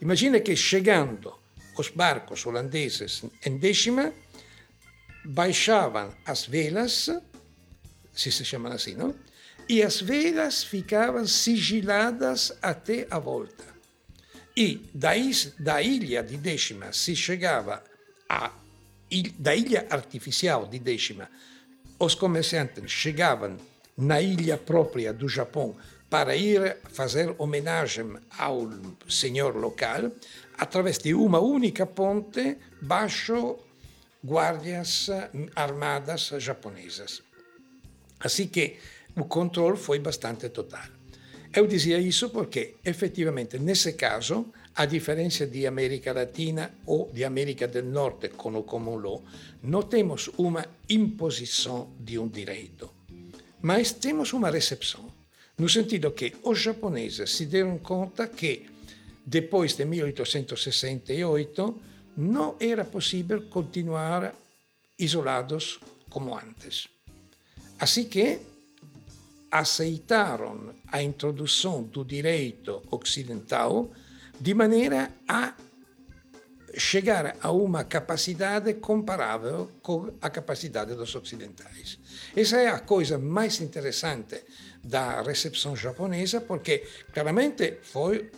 Imagina que, chegando os barcos holandeses em décima, baixavam as velas, se se chamam assim, não? E as velas ficavam sigiladas até a volta. E daí, da ilha de Décima se chegava a da ilha artificial de Décima, os comerciantes chegavam na ilha própria do Japão para ir fazer homenagem ao senhor local através de uma única ponte baixo guardias armadas japonesas. Assim que o controle foi bastante total. Eu dizia isso porque, efetivamente, nesse caso, a diferença de América Latina ou de América do Norte com o common law, não temos uma imposição de um direito, mas temos uma recepção, no sentido que os japoneses se deram conta que, depois de 1868, não era possível continuar isolados como antes. Assim que aceitaram a introdução do direito ocidental de maneira a chegar a uma capacidade comparável com a capacidade dos ocidentais. Essa é a coisa mais interessante da recepção japonesa, porque claramente foi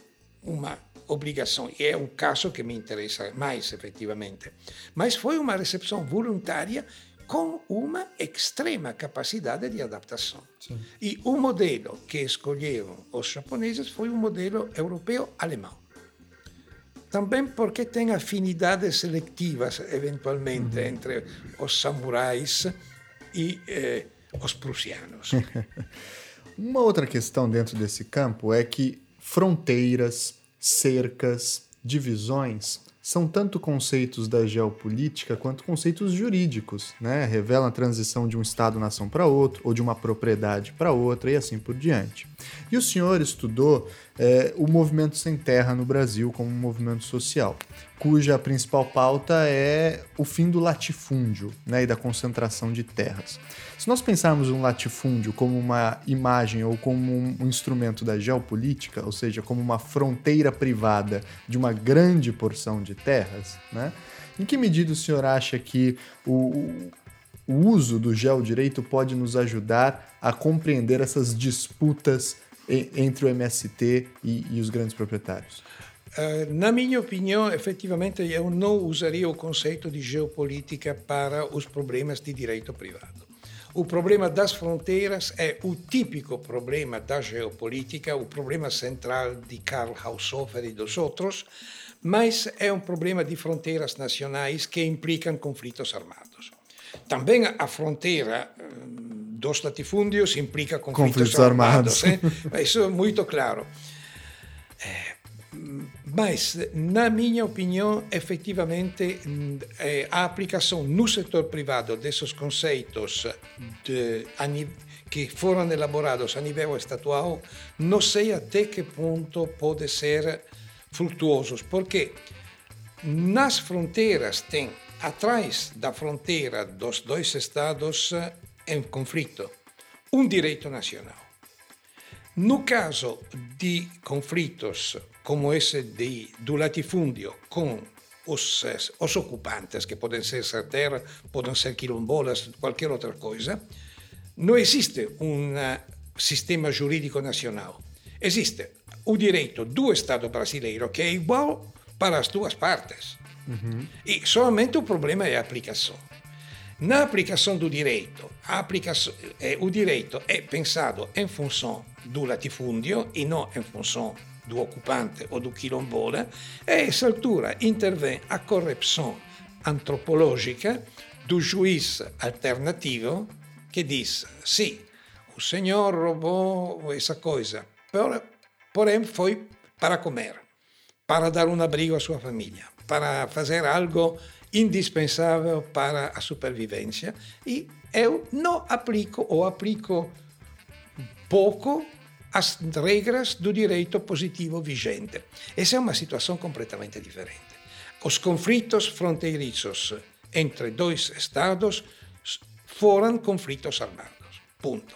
uma obrigação, e é o caso que me interessa mais efetivamente, mas foi uma recepção voluntária com uma extrema capacidade de adaptação. Sim. E o modelo que escolheram os japoneses foi um modelo europeu-alemão. Também porque tem afinidades seletivas, eventualmente, uhum. entre os samurais e eh, os prussianos. uma outra questão dentro desse campo é que fronteiras, cercas, divisões são tanto conceitos da geopolítica quanto conceitos jurídicos, né? Revelam a transição de um Estado-nação para outro, ou de uma propriedade para outra, e assim por diante. E o senhor estudou é, o movimento sem terra no Brasil como um movimento social, cuja principal pauta é o fim do latifúndio né, e da concentração de terras. Se nós pensarmos um latifúndio como uma imagem ou como um instrumento da geopolítica, ou seja, como uma fronteira privada de uma grande porção de terras, né, em que medida o senhor acha que o, o uso do geodireito pode nos ajudar a compreender essas disputas entre o MST e, e os grandes proprietários? Uh, na minha opinião, efetivamente, eu não usaria o conceito de geopolítica para os problemas de direito privado. O problema das fronteiras é o típico problema da geopolítica, o problema central de Karl Haushofer e dos outros, mas é um problema de fronteiras nacionais que implicam conflitos armados. Também a fronteira dos latifúndios implica conflitos, conflitos armados. armados eh? Isso é muito claro. Eh, mas, na minha opinião, efetivamente, eh, a aplicação no setor privado desses conceitos de, que foram elaborados a nível estadual, não sei até que ponto pode ser frutuosos, porque nas fronteiras tem, atrás da fronteira dos dois estados, em conflito um direito nacional. No caso de conflitos como esse de, do latifúndio com os, os ocupantes, que podem ser terra, podem ser quilombolas, qualquer outra coisa, não existe um sistema jurídico nacional. Existe o direito do Estado brasileiro que é igual para as duas partes. Uhum. E somente o problema é a aplicação. Na aplicação do direito, aplicação, eh, o direito é pensado em função do latifúndio e não em função do ocupante ou do quilombola, e a essa altura intervém a correção antropológica do juiz alternativo que diz: sim, o senhor roubou essa coisa, porém foi para comer, para dar um abrigo à sua família, para fazer algo indispensável para a supervivência e eu não aplico ou aplico pouco as regras do direito positivo vigente. Essa é uma situação completamente diferente. Os conflitos fronteiriços entre dois estados foram conflitos armados. Ponto.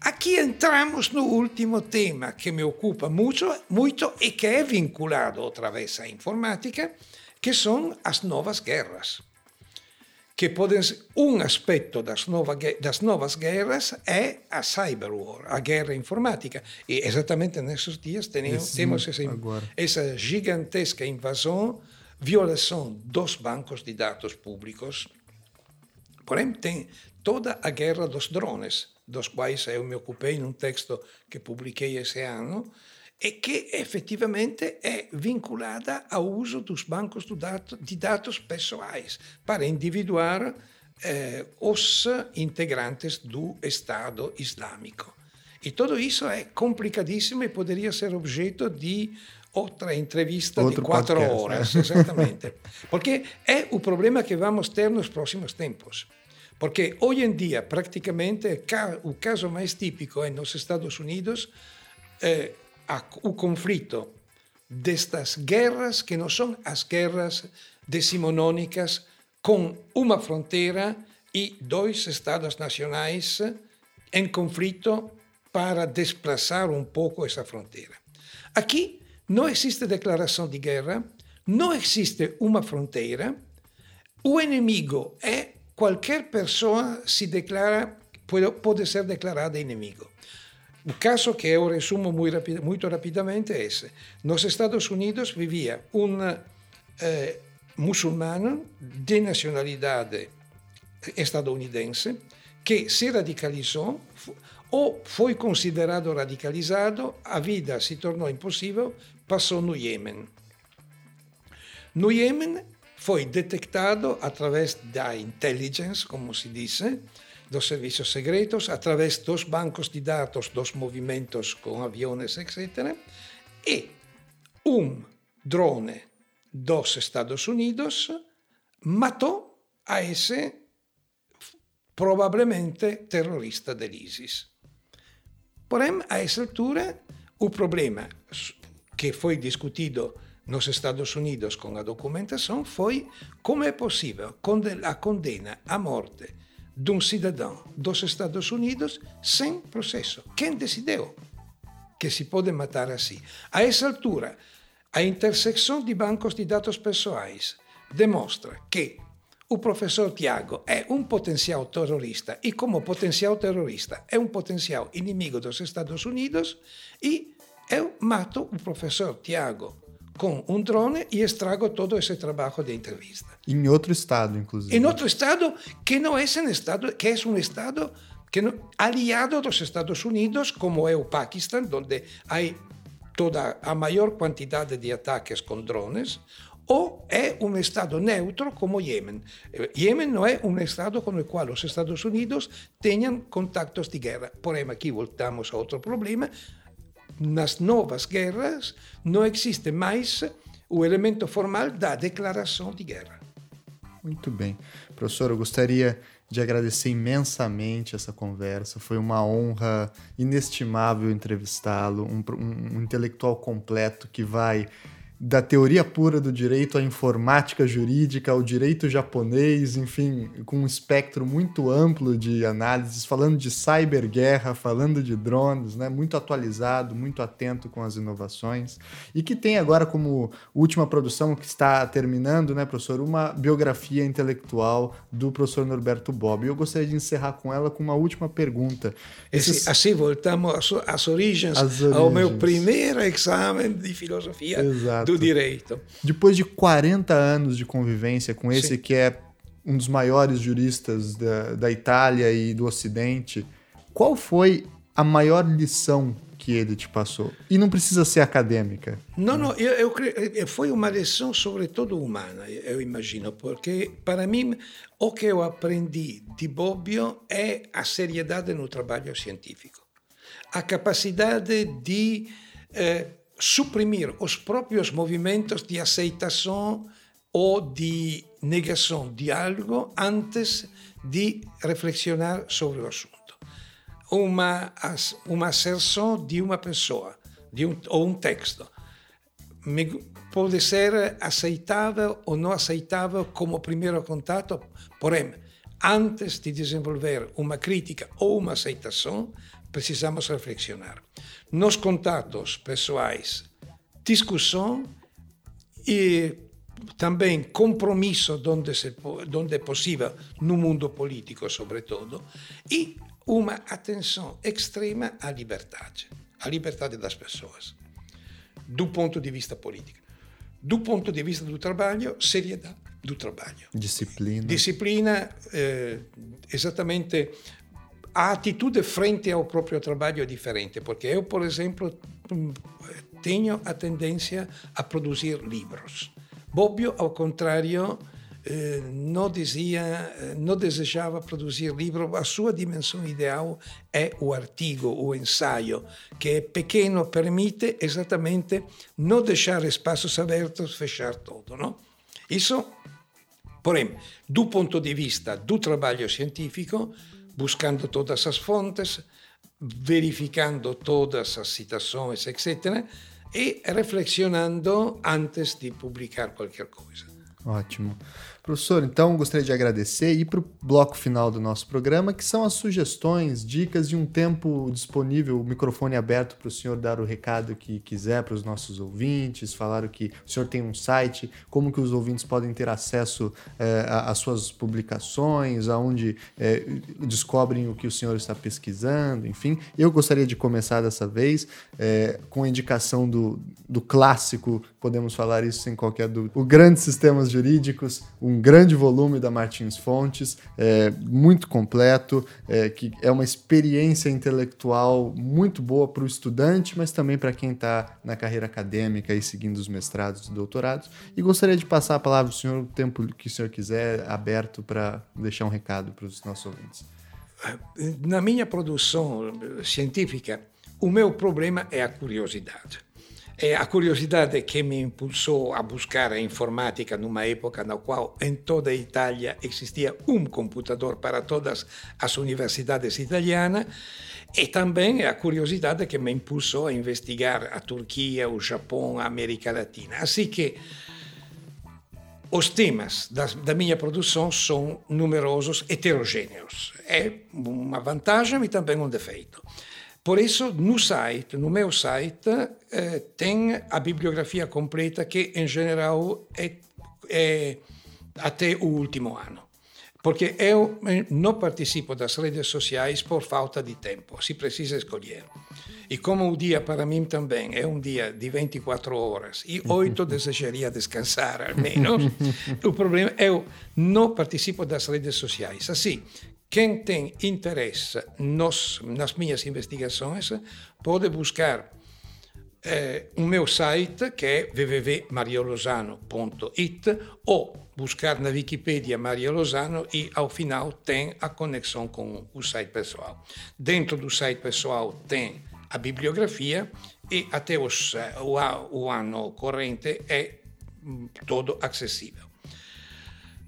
Aqui entramos no último tema que me ocupa muito, muito e que é vinculado outra vez à informática, que são as novas guerras. Que podem um aspecto das, nova, das novas guerras é a cyberwar, a guerra informática. E exatamente nesses dias temos, temos essa, essa gigantesca invasão, violação dos bancos de dados públicos. Porém, tem toda a guerra dos drones, dos quais eu me ocupei num texto que publiquei esse ano, e che effettivamente è vinculada ao uso dos bancos de dados pessoais para individuar eh, os integrantes do Estado Islâmico. E tudo isso é complicadíssimo e poderia ser objeto de outra entrevista Outro de quatro podcast, horas, né? exatamente. Porque é o problema que vamos ter nos próximos tempos. Porque hoje em dia, praticamente, o caso mais típico é nos Estados Unidos, eh, o conflito destas guerras que não são as guerras decimonônicas com uma fronteira e dois estados nacionais em conflito para desplaçar um pouco essa fronteira. Aqui não existe declaração de guerra, não existe uma fronteira, o inimigo é qualquer pessoa se declara, pode ser declarada inimigo. O caso que eu resumo muito, rapid, muito rapidamente é esse. Nos Estados Unidos vivia um eh, muçulmano de nacionalidade estadunidense que se radicalizou ou foi considerado radicalizado, a vida se tornou impossível, passou no Iêmen. No Iêmen foi detectado através da intelligence, como se diz, dos serviços secretos, através dos bancos de dados dos movimentos com aviões, etc. E um drone dos Estados Unidos matou a esse probabilmente terrorista dell'ISIS. Porém, a essa altura, o problema que foi discutido nos Estados Unidos com a documentação foi como é possível a condena à morte de um cidadão dos Estados Unidos sem processo. Quem decidiu que se pode matar assim? A essa altura, a intersecção de bancos de dados pessoais demonstra que o professor Tiago é um potencial terrorista e, como potencial terrorista, é um potencial inimigo dos Estados Unidos e eu mato o professor Tiago com um drone e estrago todo esse trabalho de entrevista. Em outro estado, inclusive. Em outro estado que não é um estado, que é um estado que não, aliado dos Estados Unidos, como é o Paquistão, onde há toda a maior quantidade de ataques com drones, ou é um estado neutro como Iêmen. Iêmen não é um estado com o qual os Estados Unidos tenham contactos de guerra. Porém, aqui voltamos a outro problema, nas novas guerras não existe mais o elemento formal da declaração de guerra. Muito bem. Professor, eu gostaria de agradecer imensamente essa conversa. Foi uma honra inestimável entrevistá-lo, um, um, um intelectual completo que vai da teoria pura do direito à informática jurídica, ao direito japonês, enfim, com um espectro muito amplo de análises, falando de cyberguerra, falando de drones, né, muito atualizado, muito atento com as inovações, e que tem agora como última produção que está terminando, né, professor, uma biografia intelectual do professor Norberto Bob. E eu gostaria de encerrar com ela com uma última pergunta. Esses... Assim voltamos às origens, às origens, ao meu primeiro exame de filosofia. Exato do direito. Depois de 40 anos de convivência com esse Sim. que é um dos maiores juristas da, da Itália e do Ocidente, qual foi a maior lição que ele te passou? E não precisa ser acadêmica. Não, não, eu, eu creio, eh, foi uma lição sobretudo humana, eu imagino, porque para mim o que eu aprendi de Bobbio é a seriedade no trabalho científico, a capacidade de eh, suprimir os próprios movimentos de aceitação ou de negação de algo antes de reflexionar sobre o assunto. Uma, uma asserção de uma pessoa de um, ou um texto pode ser aceitável ou não aceitável como primeiro contato, porém, antes de desenvolver uma crítica ou uma aceitação, precisamos reflexionar. Nos contatos pessoais, discussão e também compromisso onde, se, onde é possível, no mundo político sobretudo, e uma atenção extrema à liberdade, à liberdade das pessoas, do ponto de vista político. Do ponto de vista do trabalho, seriedade do trabalho. Disciplina. Disciplina, eh, exatamente a atitude frente ao próprio trabalho é diferente, porque eu, por exemplo, tenho a tendência a produzir livros. Bobbio, ao contrário, eh, não dizia, eh, não desejava produzir livro. A sua dimensão ideal é o artigo, o ensaio, que é pequeno, permite exatamente não deixar espaços abertos, fechar tudo, não? Isso, porém, do ponto de vista do trabalho científico, buscando todas as fontes, verificando todas as citações, etc., e reflexionando antes de publicar qualquer coisa. Ótimo. Professor, então gostaria de agradecer e ir para o bloco final do nosso programa, que são as sugestões, dicas de um tempo disponível, o microfone aberto para o senhor dar o recado que quiser para os nossos ouvintes, falar que o senhor tem um site, como que os ouvintes podem ter acesso é, às suas publicações, aonde é, descobrem o que o senhor está pesquisando, enfim. Eu gostaria de começar dessa vez é, com a indicação do, do clássico, podemos falar isso sem qualquer dúvida, o Grandes Sistemas Jurídicos, um grande volume da Martins Fontes, é, muito completo, é, que é uma experiência intelectual muito boa para o estudante, mas também para quem está na carreira acadêmica e seguindo os mestrados e doutorados. E gostaria de passar a palavra ao senhor, o tempo que o senhor quiser, aberto para deixar um recado para os nossos ouvintes. Na minha produção científica, o meu problema é a curiosidade. É a curiosidade que me impulsou a buscar a informática numa época na qual em toda a Itália existia um computador para todas as universidades italianas e também a curiosidade que me impulsou a investigar a Turquia, o Japão, a América Latina. Assim que os temas da, da minha produção são numerosos, heterogêneos. É uma vantagem e também um defeito. Por isso, no site, no meu site, eh, tem a bibliografia completa que, em geral, é, é até o último ano. Porque eu não participo das redes sociais por falta de tempo, se precisa escolher. E como o dia para mim também é um dia de 24 horas e oito desejaria descansar al menos, o problema é eu não participo das redes sociais. Assim, quem tem interesse nos, nas minhas investigações pode buscar eh, o meu site que é www.mariolosano.it ou buscar na Wikipedia Maria Lozano e ao final tem a conexão com o site pessoal. Dentro do site pessoal tem a bibliografia e até os, eh, o, o ano corrente é mm, todo acessível.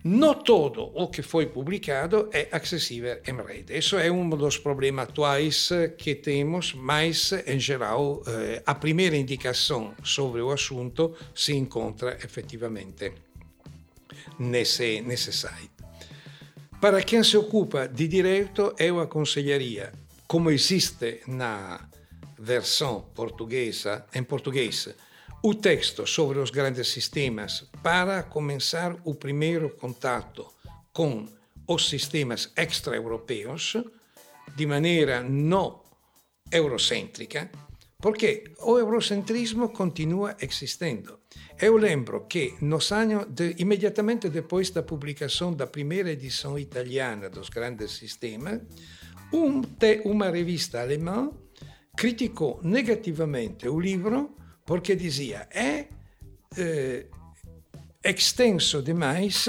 Não todo o que foi publicado é acessível em rede. Isso é um dos problemas atuais que temos, mas, em geral, eh, a primeira indicação sobre o assunto se encontra efetivamente nesse, site. Para quem se ocupa de direito, eu aconselharia, como existe na versão portuguesa, em português, o texto sobre os grandes sistemas para começar o primeiro contato com os sistemas extra-europeus de maneira não eurocêntrica, porque o eurocentrismo continua existendo. Eu lembro que nos anos de, imediatamente depois da publicação da primeira edição italiana dos grandes sistemas, um uma revista alemã criticou negativamente o livro porque dizia é eh, extenso demais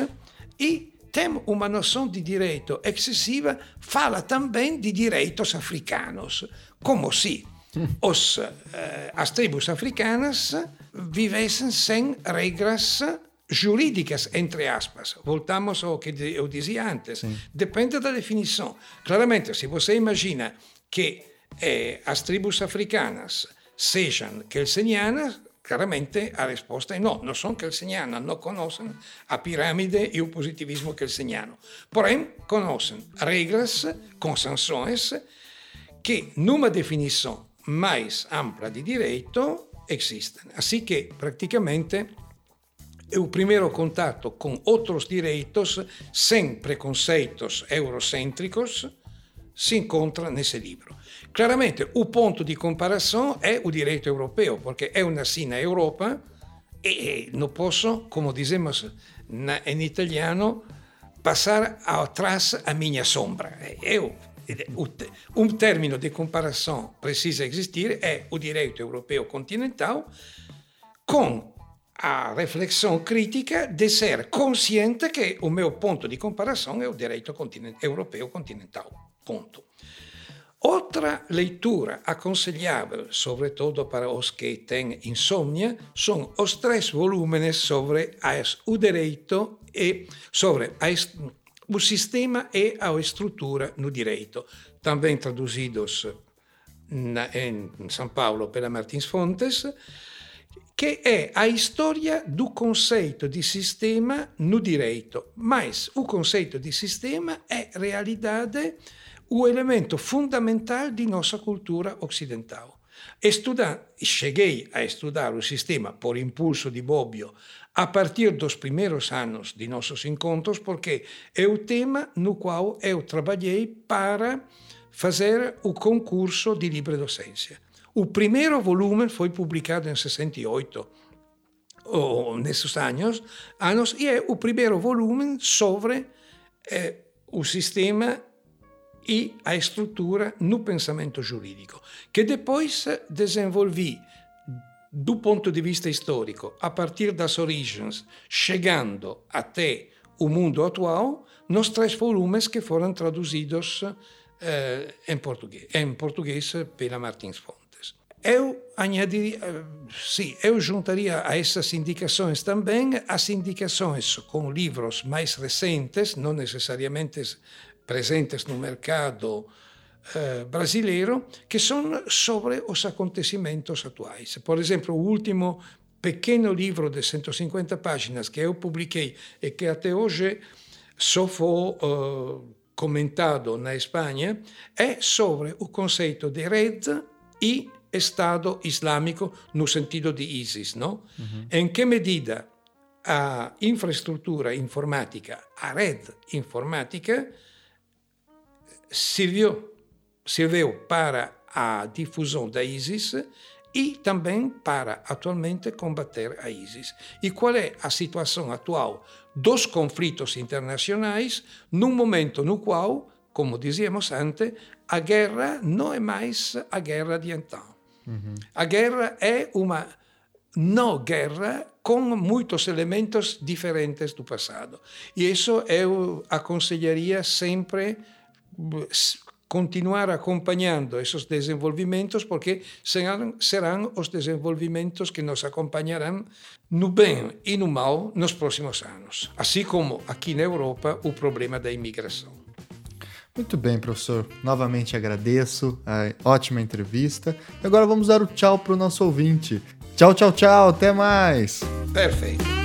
e tem uma noção de direito excessiva, fala também de direitos africanos, como se os, eh, as tribos africanas vivessem sem regras jurídicas, entre aspas. Voltamos ao que eu dizia antes. Sim. Depende da definição. Claramente, se você imagina que eh, as tribos africanas sejam kelsenianas, claramente a resposta é não, não são kelsenianas, não conhecem a pirâmide e o positivismo kelseniano. Porém, conhecem regras, consenções que, numa definição mais ampla de direito, existem. Assim que, praticamente, o primeiro contato com outros direitos sem preconceitos eurocêntricos se encontra nesse livro. Claramente, o ponto de comparação é o direito europeu, porque eu nasci na Europa e não posso, como dizemos na, em italiano, passar atrás a minha sombra. Eu, um término de comparação precisa existir é o direito europeu continental com a reflexão crítica de ser consciente que o meu ponto de comparação é o direito continent europeu continental. Outra leitura aconselhável, sobretudo para os que têm insônia, são os três volumes sobre as, o e sobre as, o sistema e a estrutura no direito, também traduzidos na, em São Paulo pela Martins Fontes, que é a história do conceito de sistema no direito. Mas o conceito de sistema é realidade o elemento fundamental de nossa cultura ocidental. Cheguei a estudar o sistema por impulso de Bobbio a partir dos primeiros anos de nossos encontros, porque é o tema no qual eu trabalhei para fazer o concurso de livre docência. O primeiro volume foi publicado em 68, ou nesses anos, anos e é o primeiro volume sobre eh, o sistema e a estrutura no pensamento jurídico, que depois desenvolvi do ponto de vista histórico, a partir das origens, chegando até o mundo atual, nos três volumes que foram traduzidos eh, em, português, em português pela Martins Fontes. Eu añadiria, sim, eu juntaria a essas indicações também as indicações com livros mais recentes, não necessariamente presentes no mercado eh, brasileiro, que são sobre os acontecimentos atuais. Por exemplo, o último pequeno livro de 150 páginas que eu publiquei e que até hoje só foi uh, comentado na Espanha, é sobre o conceito de rede e Estado Islâmico no sentido de ISIS, não? Uhum. Em que medida a infraestrutura informática, a rede informática, serviu, serviu para a difusão da ISIS e também para atualmente combater a ISIS. E qual é a situação atual dos conflitos internacionais num momento no qual, como dizíamos antes, a guerra não é mais a guerra de então. Uhum. A guerra é uma não guerra com muitos elementos diferentes do passado. E isso eu aconselharia sempre continuar acompanhando esses desenvolvimentos, porque serão, os desenvolvimentos que nos acompanharão no bem e no mal nos próximos anos. Assim como aqui na Europa o problema da imigração. Muito bem, professor. Novamente agradeço a ótima entrevista. Agora vamos dar o tchau para o nosso ouvinte. Tchau, tchau, tchau. Até mais. Perfeito.